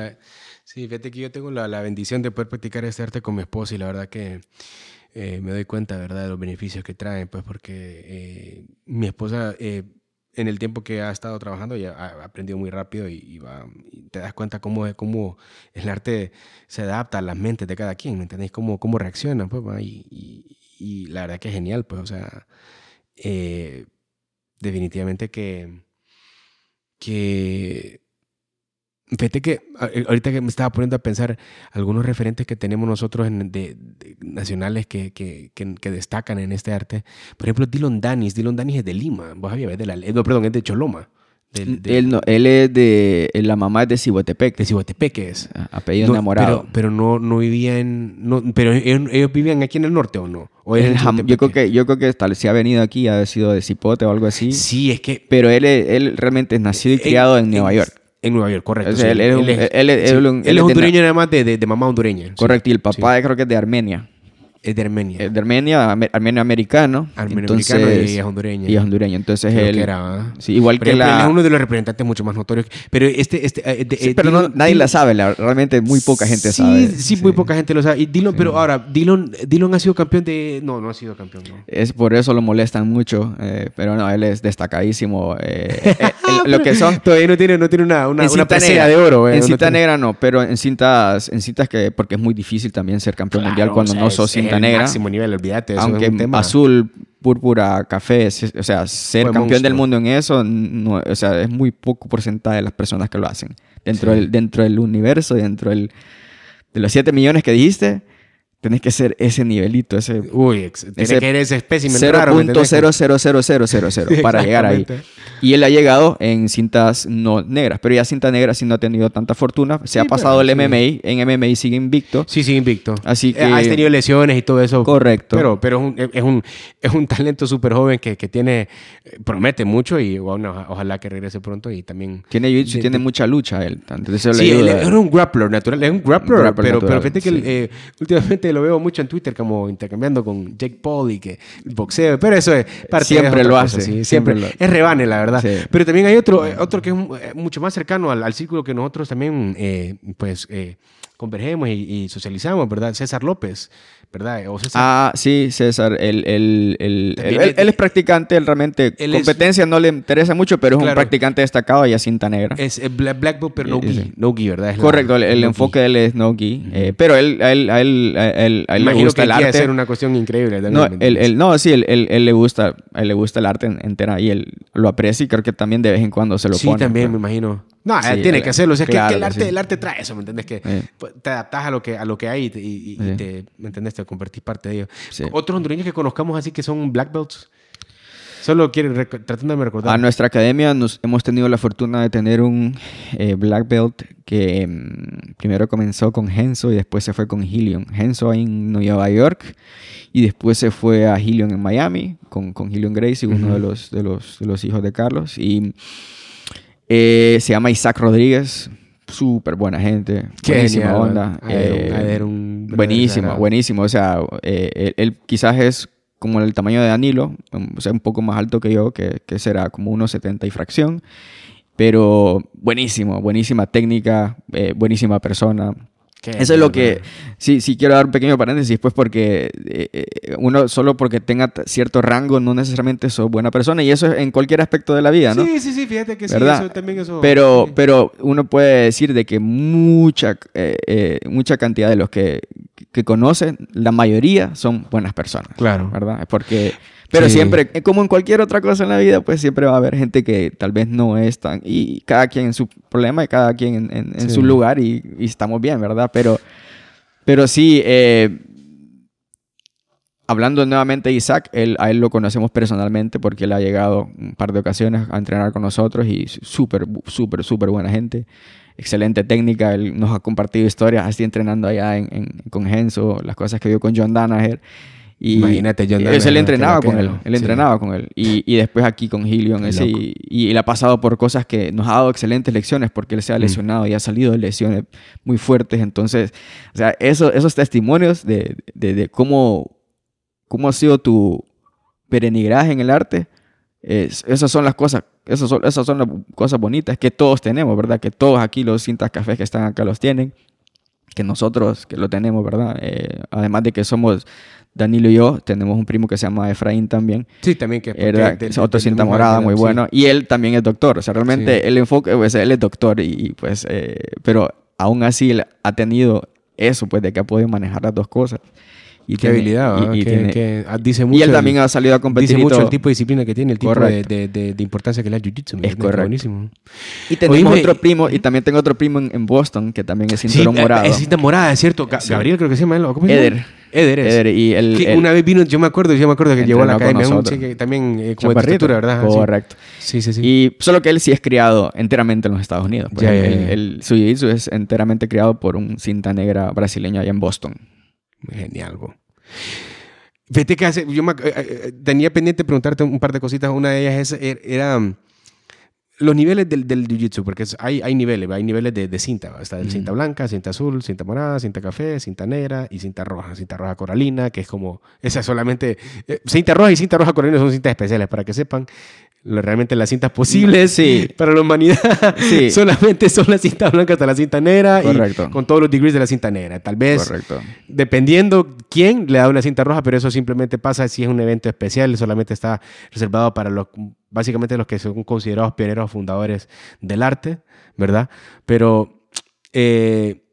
sí fíjate que yo tengo la, la, bendición de poder practicar este arte con mi esposa y la verdad que eh, me doy cuenta, ¿verdad?, de los beneficios que traen, pues porque eh, mi esposa en el tiempo que ha estado trabajando ya ha aprendido muy rápido y, va, te das cuenta cómo, cómo el arte se adapta a las mentes de cada quien, ¿me entendéis? Cómo, cómo reaccionan, pues, y, y, la verdad que es genial, pues, o sea, eh, definitivamente que, que Fíjate que eh, ahorita que me estaba poniendo a pensar algunos referentes que tenemos nosotros en, de, nacionales que, que, que, destacan en este arte. Por ejemplo, Dylan Danis. Dylan Danis es de Lima. Vos habías de la, eh, no, perdón, es de Choloma. él, no, él es de. La mamá es de Cihuatepec. De Cihuatepec es. Ah, apellido enamorado. Pero, pero, no, no vivía en. No, pero ellos, vivían aquí en el norte o no? ¿O yo, creo que, yo creo que tal si ha venido aquí, ha sido de Cipote o algo así. Sí, es que. Pero él, él realmente es nacido y criado en Nueva York. En Nueva York, correcto. él, es, hondureño nada más de, de, mamá hondureña. Correcto, y el papá creo que es de Armenia. Es de Armenia. Es de Armenia, armenio americano. Armenio americano y es hondureño. Y es hondureño. Entonces él. Era, sí, igual que la. Él es uno de los representantes mucho más notorios. Pero este. este eh, eh, pero no, nadie la sabe. realmente muy poca gente sabe. Sí, muy poca gente lo sabe. Y Dillon, pero ahora, Dillon, Dillon ha sido campeón de. No, no ha sido campeón. No. Es por eso lo molestan mucho. Eh, pero no, él es destacadísimo. lo que son. Todavía no tiene, no tiene una, una, una negra, de oro. en cinta negra no, pero en cintas, en cintas que. Porque es muy difícil también ser campeón mundial cuando no sos cinta negra. máximo nivel olvídate. Aunque azul, púrpura, café, o sea, ser campeón del mundo en eso, o sea, es muy poco porcentaje de las personas que lo hacen. Dentro, del, dentro del universo, dentro del, de los 7 millones que dijiste, tenés que ser ese nivelito, ese Uy, Ese que ser ese espécimen raro. ¿me entendés? 0.00000 para llegar ahí. Y él ha llegado en cintas no negras, pero ya cinta negra sí no ha tenido tanta fortuna. Se ha Sí, pasado pero el sí. MMA, en MMA sigue invicto. Sí, sí, invicto. Así Eh, que- Has tenido lesiones y todo eso. Correcto. Pero, pero es, un, es, un, es un talento súper joven que, que tiene, promete mucho y bueno, oja- ojalá que regrese pronto y también... Tiene de- tiene de- mucha lucha él. Entonces Sí, él un grappler natural, es un grappler, Un grappler pero, natural, pero fíjate que sí. eh, últimamente lo veo mucho en Twitter como intercambiando con Jake Paul y que el boxeo, pero eso es parte Siempre lo cosa, hace, sí, siempre siempre, lo- es rebane la verdad. Sí. Pero también hay otro, eh, otro que es eh, mucho más cercano al, al círculo que nosotros también pues, pues eh, convergemos y, y socializamos, ¿verdad? César López, ¿verdad? O César, Ah, sí, César. Él, él- él- También él- es- él es practicante, él realmente Él es- competencia no le interesa mucho, pero es un Claro. practicante destacado y a cinta negra. es eh, Bla- Black Belt, pero no Sí, gi, sí. no gi, ¿verdad? Es la- Correcto, el, el no enfoque de él es no gi, eh, pero él, a él, a él, a él, a él le gusta que el arte. hacer una cuestión increíble. también, No, ¿me él, no, sí, él, le gusta, él le gusta el arte en- entera y él lo aprecia y creo que también de vez en cuando se lo sí, pone. también, me pero- imagino. No, eh, Sí, tiene el- que hacerlo. O sea, es que- claro el, arte, sí. el arte trae eso, ¿me entiendes? Que Sí. pues, te adaptas a lo que, a lo que hay y, y- y Sí. te, ¿me entiendes? Te convertís parte de ello. Sí. Otros hondureños que conozcamos así que son black belts. Solo quiero, tratando de recordar. A nuestra academia nos, hemos tenido la fortuna de tener un eh, black belt que mm, primero comenzó con Henso y después se fue con Helion. Henso en Nueva York y después se fue a Helion en Miami con, con Helion Gracie, uno Ujú. de, los, de, los, de los hijos de Carlos. Y eh, se llama Isaac Rodríguez, súper buena gente, Qué buenísima genial, onda. eh, Ader, un verdadero buenísimo, buenísimo. O sea, eh, él, él quizás es como el tamaño de Danilo, um, o sea, un poco más alto que yo, que, que será como unos 70 y fracción. Pero buenísimo, buenísima técnica, eh, buenísima persona. Qué Eso es lo que, sí, sí quiero dar un pequeño paréntesis, pues porque eh, eh, uno solo porque tenga cierto rango no necesariamente sos buena persona y eso es en cualquier aspecto de la vida, ¿no? Sí, sí, sí, fíjate que sí, ¿Verdad? eso también eso. Pero, sí. pero uno puede decir de que mucha, eh, eh, mucha cantidad de los que, que conocen, la mayoría son buenas personas. Claro. ¿Verdad? Porque, pero Sí. siempre, eh, como en cualquier otra cosa en la vida, pues siempre va a haber gente que tal vez no es tan... Y cada quien en su problema y cada quien en, en- en Sí. su lugar y, y estamos bien, ¿verdad? Pero, pero sí, eh, hablando nuevamente de Isaac, él, a él lo conocemos personalmente porque él ha llegado un par de ocasiones a entrenar con nosotros y súper, súper, súper buena gente. Excelente técnica, él nos ha compartido historias así entrenando allá en, en- con Genso, las cosas que vio con John Danaher. Y Imagínate, John Danaher, Él entrenaba con él, él Sí. entrenaba con él. Y, y después aquí con ese, loco. y, y él ha pasado por cosas que nos ha dado excelentes lecciones porque él se ha Mm. lesionado y ha salido de lesiones muy fuertes. Entonces, o sea, eso, esos testimonios de, de- de cómo, cómo ha sido tu perenigraje en el arte, es- esas son las cosas, esas son, esas son las cosas bonitas que todos tenemos, ¿verdad? Que todos aquí los cintas cafés que están acá los tienen, que nosotros que lo tenemos, ¿verdad? Eh, además de que somos Danilo y yo, tenemos un primo que se llama Efraín también, Sí, también que. era, del- otro del cinta morada muy sí. bueno, y él también es doctor, o sea, realmente Sí. el enfoque, pues él es doctor y, y, pues, eh, pero aún así él ha tenido eso, pues de que ha podido manejar las dos cosas. Y Qué tiene- habilidad, y- y que, tiene- que, ah, dice mucho. y él el- también ha salido a competir Dice mucho el tipo de disciplina que tiene, el tipo de, de, de- de importancia que le da el jiu-jitsu. ¿me Es correcto. Buenísimo. Y tenemos Oíme, otro primo, y también tengo otro primo en, en Boston, que también es Sí, cinturón eh, morado. es cinta morada, es cierto. Ga- Sí. Gabriel creo que se llama él. ¿o ¿Cómo? Eder. Eder es. Eder, y él, Que él- una vez vino, yo me acuerdo, yo me acuerdo que llegó a la academia, un chique también eh, como de ¿verdad? Sí. Correcto. Sí, sí, sí. Y solo que él sí es criado enteramente en los Estados Unidos. pues. Él- su jiu-jitsu es enteramente criado por un cinta negra brasileño allá en Boston. Genial. Fíjate que hace, yo me ac- eh, eh, tenía pendiente preguntarte un par de cositas. Una de ellas es, er- era mm, los niveles del, del jiu-jitsu, porque hay, hay niveles, hay niveles de, de cinta. ¿va? Está el Ujú. cinta blanca, cinta azul, cinta morada, cinta café, cinta negra y cinta roja. Cinta roja coralina, que es como, esa es solamente, eh, cinta roja y cinta roja coralina son cintas especiales, para que sepan. Lo- realmente las cintas posibles Sí. para la humanidad Sí. solamente son la cinta blanca hasta la cinta negra Correcto. y con todos los degrees de la cinta negra. Tal vez Correcto. dependiendo quién le da una cinta roja, pero eso simplemente pasa si es un evento especial, solamente está reservado para los, básicamente los que son considerados pioneros o fundadores del arte, ¿verdad? Pero eh,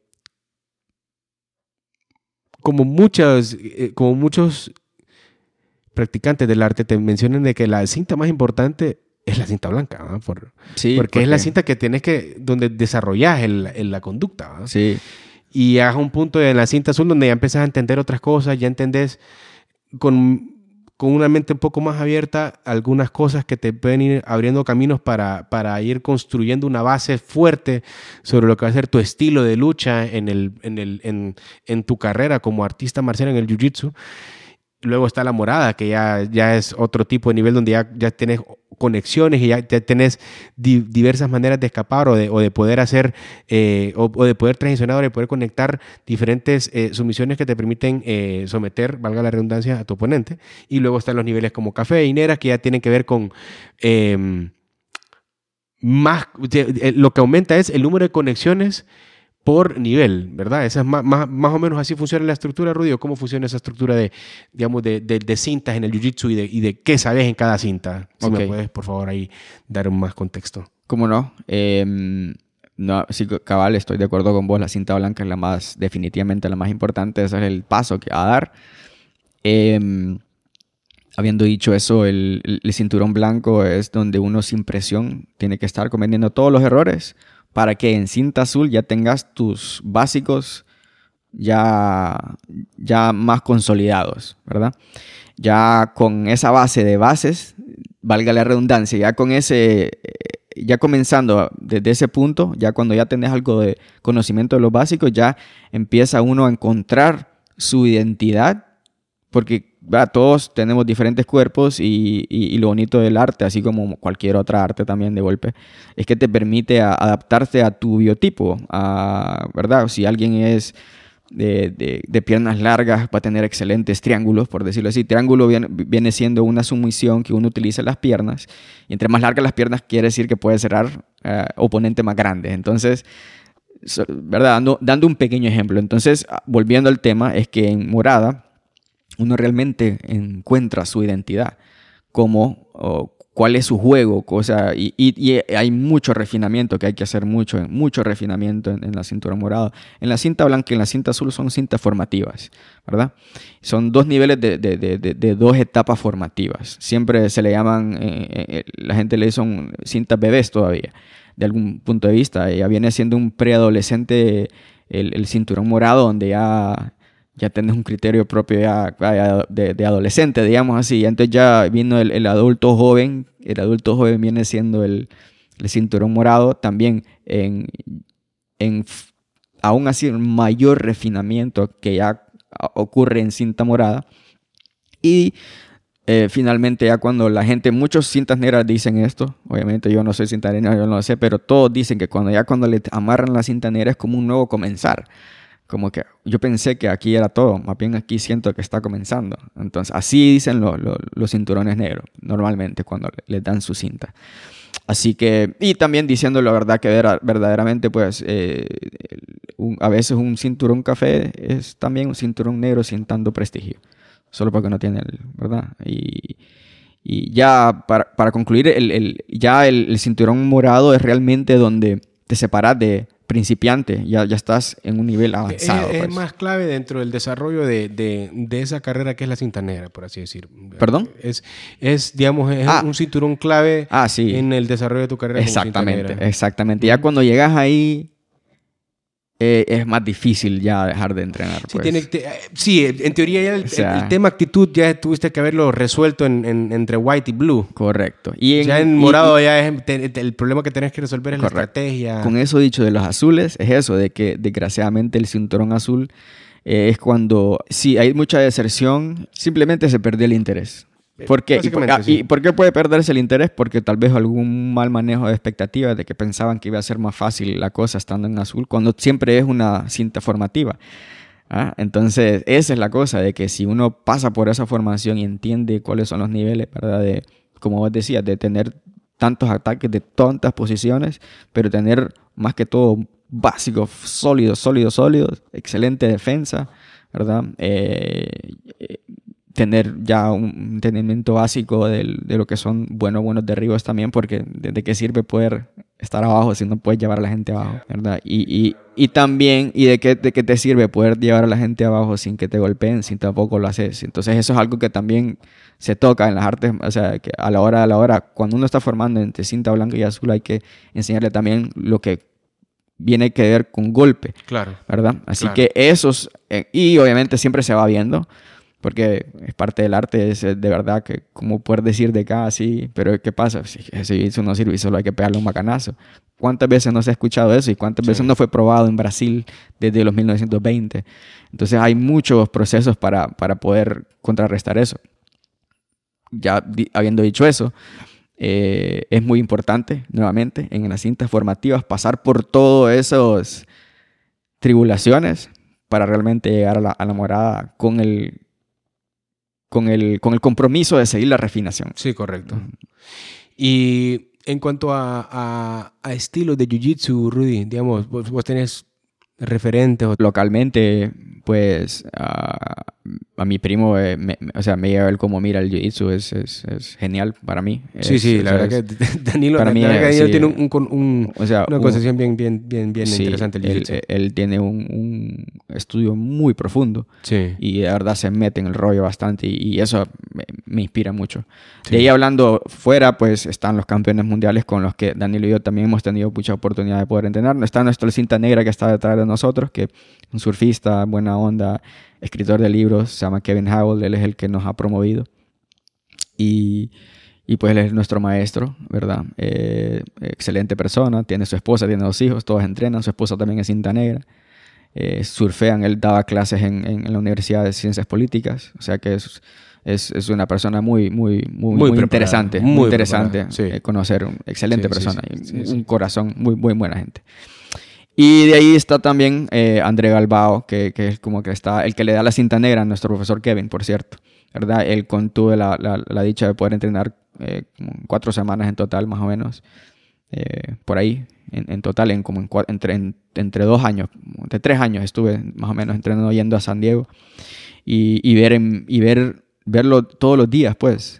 como muchas, eh, como muchos practicantes del arte te mencionan de que la cinta más importante es la cinta blanca, Sí, porque, es la cinta que tienes que, donde desarrollas el- el- la conducta. Sí. y a un punto en la cinta azul donde ya empiezas a entender otras cosas, ya entendés con, con una mente un poco más abierta algunas cosas que te pueden ir abriendo caminos para, para ir construyendo una base fuerte sobre lo que va a ser tu estilo de lucha en, el, en, el, en, en tu carrera como artista marcial en el Jiu-Jitsu. Luego está la morada, que ya, ya es otro tipo de nivel donde ya, ya tienes conexiones y ya, ya diversas maneras de escapar o de, o de poder hacer eh, o, de poder transicionar o de poder conectar diferentes eh, sumisiones que te permiten eh, someter, valga la redundancia, a tu oponente. Y luego están los niveles como nera que ya tienen que ver con em, más, lo que aumenta es el número de conexiones por nivel, ¿verdad? Esa es más, más, más, o menos así funciona la estructura, Rudy, cómo funciona esa estructura de, digamos, de, de, cintas en el Jiu-Jitsu y de, y de qué sabes en cada cinta. Si me puedes, por favor, ahí dar un más contexto. ¿Cómo no? Eh, no, sí, cabal, estoy de acuerdo con vos. La cinta blanca es la más, definitivamente la más importante. Ese es el paso que va a dar. Eh, habiendo dicho eso, el, el, cinturón blanco es donde uno sin presión tiene que estar cometiendo todos los errores para que en cinta azul ya tengas tus básicos ya, ya más consolidados, ¿verdad? Ya con esa base de bases, valga la redundancia, ya con ese, eh, ya comenzando desde ese punto, ya cuando ya tenés algo de conocimiento de los básicos, ya empieza uno a encontrar su identidad, porque todos tenemos diferentes cuerpos y, lo bonito del arte, así como cualquier otra arte también de golpe, es que te permite adaptarte a tu biotipo, ¿verdad? Si alguien es de, piernas largas, va a tener excelentes triángulos, por decirlo así. Triángulo viene, siendo una sumisión que uno utiliza en las piernas, y entre más largas las piernas quiere decir que puede cerrar eh, oponente más grande. Entonces, ¿verdad? Dando, dando un pequeño ejemplo. Entonces, volviendo al tema, es que en morada, uno realmente encuentra su identidad, como cuál es su juego, cosa, y, hay mucho refinamiento que hay que hacer, mucho, mucho refinamiento en, la cintura morada. En la cinta blanca y en la cinta azul son cintas formativas, ¿verdad? Son dos niveles de, dos etapas formativas. Siempre se le llaman, eh, eh, eh, la gente le son cintas bebés todavía, de algún punto de vista. Ya viene siendo un preadolescente el cinturón morado, donde ya ya tenés un criterio propio ya, de, adolescente, digamos así. Entonces ya vino el, adulto joven, el adulto joven viene siendo el, cinturón morado, también en, en aún así un mayor refinamiento que ya ocurre en cinta morada. Y eh, finalmente ya cuando la gente, muchos cintas negras dicen esto, obviamente yo no soy cinta negra, yo no lo sé, pero todos dicen que cuando ya cuando le amarran la cinta negra es como un nuevo comenzar como que yo pensé que aquí era todo, más bien aquí siento que está comenzando. Entonces, así dicen los cinturones negros, normalmente cuando les dan su cinta. Así que, y también diciendo la verdad que verdaderamente, pues, eh, a veces un cinturón café es también un cinturón negro sin tanto prestigio, solo porque no tiene, el, ¿verdad? Y, y ya para, para concluir, el, el ya el, el cinturón morado es realmente donde te separas de principiante, ya, ya estás en un nivel avanzado. Es, pues. más clave dentro del desarrollo de, de, esa carrera que es la cinta negra, por así decir. ¿Perdón? Es, es digamos, es ah. un cinturón clave ah, sí. en el desarrollo de tu carrera. Exactamente, exactamente. Ya cuando llegas ahí, eh, es más difícil ya dejar de entrenar. Sí, pues. sí en teoría ya el, tema actitud ya tuviste que haberlo resuelto en, entre white y blue. Correcto. Y ya en morado ya es el problema que tenés que resolver es la estrategia. Con eso dicho de los azules, es eso, de que desgraciadamente el cinturón azul eh, es cuando, si hay mucha deserción, simplemente se perdió el interés. ¿Por qué? Ah, ¿Y por, qué puede perderse el interés? Porque tal vez algún mal manejo de expectativas de que pensaban que iba a ser más fácil la cosa estando en azul, cuando siempre es una cinta formativa. ¿ah? Entonces, esa es la cosa, de que si uno pasa por esa formación y entiende cuáles son los niveles, ¿verdad? De, como vos decías, de tener tantos ataques de tantas posiciones, pero tener más que todo básicos, sólidos, sólidos, sólidos, excelente defensa, ¿verdad? Eh, tener ya un entendimiento básico de lo que son buenos, buenos derribos también, porque de, qué sirve poder estar abajo si no puedes llevar a la gente abajo, ¿verdad? Y, y, también, ¿y de qué, de qué te sirve poder llevar a la gente abajo sin que te golpeen, sin tampoco lo haces? Entonces eso es algo que también se toca en las artes, o sea, que a la hora, a la hora, cuando uno está formando entre cinta blanca y azul hay que enseñarle también lo que viene que ver con golpe, Claro. ¿verdad? Así Claro. que esos, eh, y obviamente siempre se va viendo, porque es parte del arte, es de verdad que, como poder decir de acá así, pero ¿qué pasa? Si jiu-jitsu no sirve solo hay que pegarle un macanazo. ¿Cuántas veces no se ha escuchado eso y cuántas Sí. veces no fue probado en Brasil desde los 1920? Entonces hay muchos procesos para, para poder contrarrestar eso. Ya di- habiendo dicho eso, eh, es muy importante, nuevamente, en las cintas formativas, pasar por todas esas tribulaciones para realmente llegar a la, a la morada con el, con, el, con el compromiso de seguir la refinación. Sí, correcto. Y en cuanto a, a, a estilos de Jiu-Jitsu, Rudy, digamos, vos, vos tenés referentes Localmente, pues a, a mi primo, eh, me- o sea, me lleva él como mira el jiu-jitsu, es, es, es genial para mí. Sí, Es- sí, la verdad que Danilo, para mí, Danilo sí, tiene un, un un- o sea, una un- concepción bien, bien, bien, bien sí, interesante el Jiu-Jitsu. él- él tiene un, estudio muy profundo sí. y de verdad se mete en el rollo bastante y, y eso me, me inspira mucho. De ahí hablando fuera, pues están los campeones mundiales con los que Danilo y yo también hemos tenido mucha oportunidad de poder entrenar. Está nuestro cinta negra que está detrás de nosotros, que un surfista, buena onda, escritor de libros, se llama Kevin Howell, él es el que nos ha promovido. Y, y pues él es nuestro maestro, ¿verdad? Eh, excelente persona, tiene su esposa, tiene dos hijos, todos entrenan, su esposa también es cinta negra. Eh, surfean, él daba clases en, en- en la Universidad de Ciencias Políticas, o sea que es, es, es una persona muy, muy, muy, Muy muy preparada, interesante, muy interesante sí. eh, conocer, excelente Sí, persona, sí, un, un corazón, muy, muy buena gente. Y de ahí está también eh, André Galbao, que, que es como que está, el que le da la cinta negra a nuestro profesor Kevin, por cierto. ¿verdad? Él con, tuve la, la- dicha de poder entrenar eh, cuatro semanas en total, más o menos. eh, por ahí, en, en total, en como en entre, en- entre dos años, entre tres años estuve más o menos entrenando yendo a San Diego. Y, y ver, y ver, verlo todos los días, pues.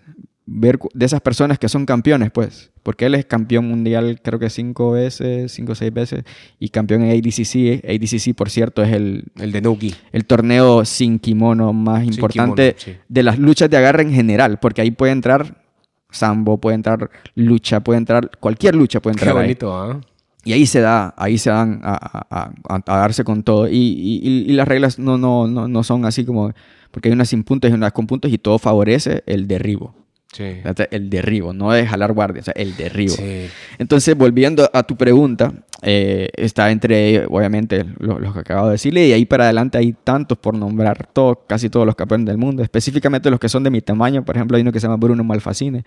Ver de esas personas que son campeones, pues. Porque él es campeón mundial, creo que cinco veces, cinco o seis veces, y campeón en ADCC. ADCC, por cierto, es el, El de Nuki. el torneo sin kimono más Sin importante kimono, sí. de las luchas de agarre en general, porque ahí puede entrar sambo, puede entrar lucha, puede entrar cualquier lucha puede Qué entrar ahí. bonito, ¿ah? Y ahí se da, ahí se dan a, a- a- a darse con todo. Y- y- y las reglas no, no, no, no son así como, porque hay unas sin puntos y unas con puntos y todo favorece el derribo. Sí. O sea, El derribo, no es jalar guardia, o sea, el derribo. Sí. Entonces, volviendo a tu pregunta, eh, está entre, obviamente, lo- los, que acabo de decirle, y ahí para adelante hay tantos por nombrar, todos, casi todos los campeones del mundo, específicamente los que son de mi tamaño, por ejemplo, hay uno que se llama Bruno Malfacine,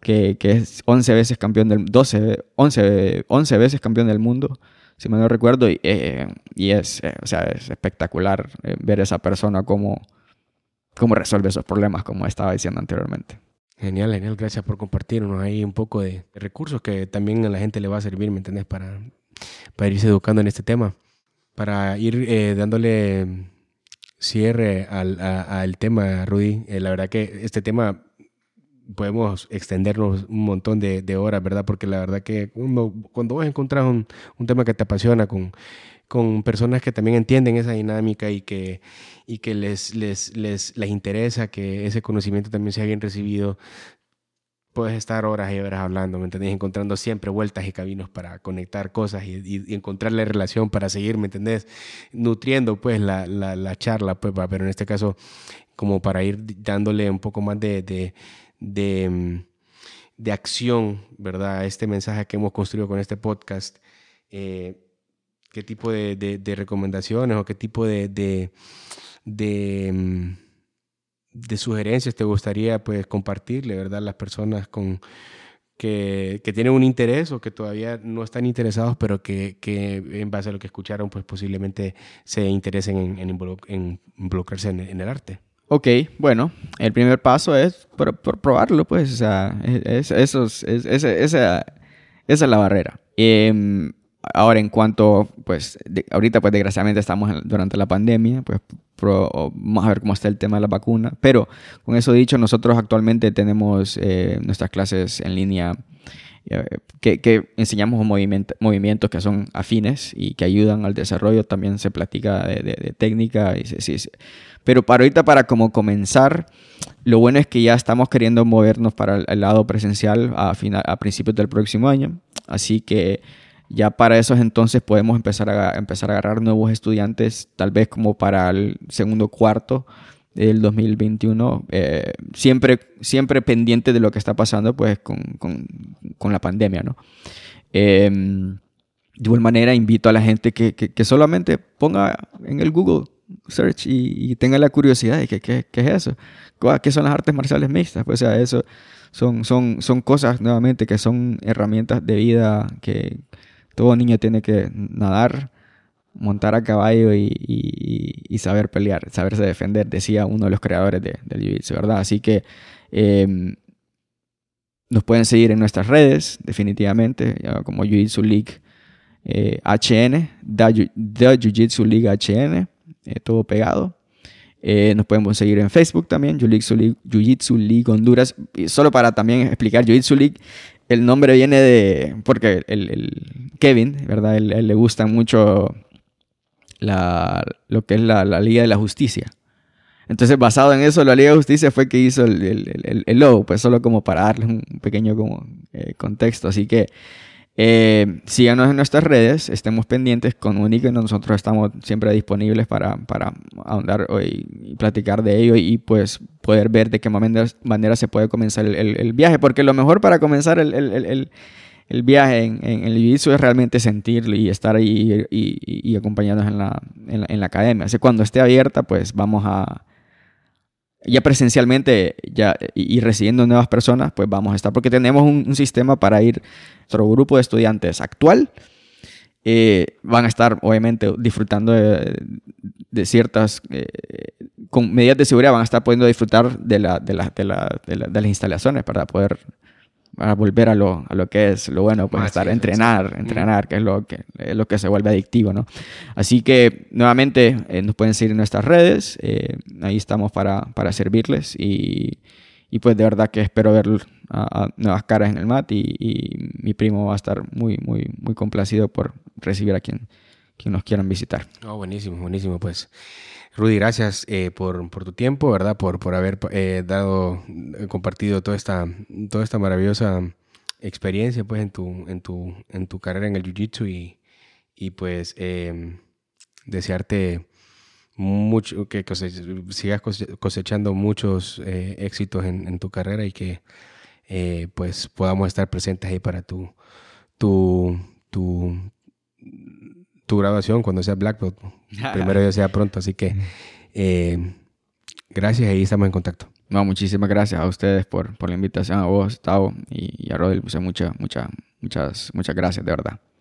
que, que es 11 veces campeón del 12, 11, 11 veces campeón del mundo, si mal no recuerdo, y, eh, y es, eh, o sea, es espectacular ver a esa persona cómo, cómo resuelve esos problemas, como estaba diciendo anteriormente. Genial, genial. Gracias por compartirnos ahí un poco de recursos que también a la gente le va a servir, ¿me entendés? Para, para irse educando en este tema. Para ir eh, dándole cierre al, a- al tema, Rudy. Eh, la verdad que este tema podemos extendernos un montón de, de horas, ¿verdad? Porque la verdad que uno, cuando vos encontrás un, un tema que te apasiona con, con personas que también entienden esa dinámica y que, y que les, les, les, les interesa que ese conocimiento también sea bien recibido, puedes estar horas y horas hablando, ¿me entendés? Encontrando siempre vueltas y caminos para conectar cosas y, y, y encontrarle relación para seguir, ¿me entendés? Nutriendo pues la, la, la charla, pues, pero en este caso como para ir dándole un poco más de, de, de, mm, de acción, ¿verdad? Este mensaje que hemos construido con este podcast. Eh, ¿Qué tipo de recomendaciones o qué tipo de, mm, de sugerencias te gustaría pues, compartirle, ¿verdad? Las personas con, que, que tienen un interés o que todavía no están interesados, pero que, que en base a lo que escucharon, pues posiblemente se interesen en, en involu- en involucrarse en, el arte. Ok, bueno, el primer paso es por, por probarlo, pues, es, es- es- esa, esa es la barrera. Em, ahora, en cuanto, pues, de- ahorita, pues, desgraciadamente estamos en- durante la pandemia, pues, pro- vamos a ver cómo está el tema de la vacuna, pero con eso dicho, nosotros actualmente tenemos eh, nuestras clases en línea eh, que, que enseñamos movimiento- movimientos que son afines y que ayudan al desarrollo. También se platica de, de- de técnica. Y se- sí, sí. Pero para ahorita, para como comenzar, lo bueno es que ya estamos queriendo movernos para el, el lado presencial a, final, a principios del próximo año. Así que Ya para esos entonces podemos empezar a, empezar a agarrar nuevos estudiantes, tal vez como para el segundo cuarto del 2021, eh, siempre, siempre pendiente de lo que está pasando pues con, con, con la pandemia, ¿no? Em, de igual manera, invito a la gente que, que, solamente ponga en el Google search y, tenga la curiosidad de que, qué es eso, qué son las artes marciales mixtas. Pues, o sea, eso son, son, son cosas, nuevamente, que son herramientas de vida que todo niño tiene que nadar, montar a caballo y, saber pelear, saberse defender, decía uno de los creadores de, del Jiu-Jitsu, ¿verdad? Así que eh, nos pueden seguir en nuestras redes, definitivamente, como Jiu-Jitsu League HN, The Jiu-Jitsu League HN, eh, todo pegado. Eh, nos podemos seguir en Facebook también, Jiu-Jitsu League, Honduras. Y solo para también explicar, Jiu-Jitsu League, el nombre viene de, porque el, Kevin, ¿verdad? Él, él, le gusta mucho la, lo que es la, la, Liga de la Justicia. Entonces, basado en eso, la Liga de Justicia fue que hizo el, el, el logo, pues solo como para darles un pequeño como, eh, contexto. Así que eh, síganos en nuestras redes, estemos pendientes, con Unique, nosotros estamos siempre disponibles para, para ahondar y, platicar de ello y pues poder ver de qué manera, se puede comenzar el, viaje, porque lo mejor para comenzar el, viaje en, el jiu es realmente sentirlo y estar ahí y, acompañarnos en la, en la, academia. Así cuando esté abierta, pues vamos a, ya presencialmente ya, y, recibiendo nuevas personas, pues vamos a estar, porque tenemos un, sistema para ir, nuestro grupo de estudiantes actual, eh, van a estar obviamente disfrutando de, ciertas, eh, con medidas de seguridad, van a estar pudiendo disfrutar de, la, de, la, de, la, de las instalaciones para poder a volver a lo, a lo que es lo bueno, pues estar, entrenar, entrenar, que es lo que, es lo que se vuelve adictivo, ¿no? Así que nuevamente eh, nos pueden seguir en nuestras redes, eh, ahí estamos para, para servirles y, y, pues de verdad que espero ver a, nuevas caras en el MAT y, y, mi primo va a estar muy, muy, muy complacido por recibir a quien, quien nos quieran visitar. Oh, buenísimo, buenísimo, pues. Rudy, gracias eh, por, por, tu tiempo, ¿verdad? Por, por haber eh, dado, eh, compartido toda esta, toda esta maravillosa experiencia pues, en, tu, en, tu, en tu carrera en el Jiu-Jitsu y, y, pues em, desearte mucho, que sigas cosechando muchos éxitos en, en, tu carrera y que pues podamos estar presentes ahí para tu, tu, tu, tu graduación cuando sea Black Belt. Primero ya sea pronto, así que eh, gracias y estamos en contacto. No, muchísimas gracias a ustedes por, por la invitación, a vos, Tavo, y, a Rodel. Muchas, muchas, muchas, muchas gracias, de verdad.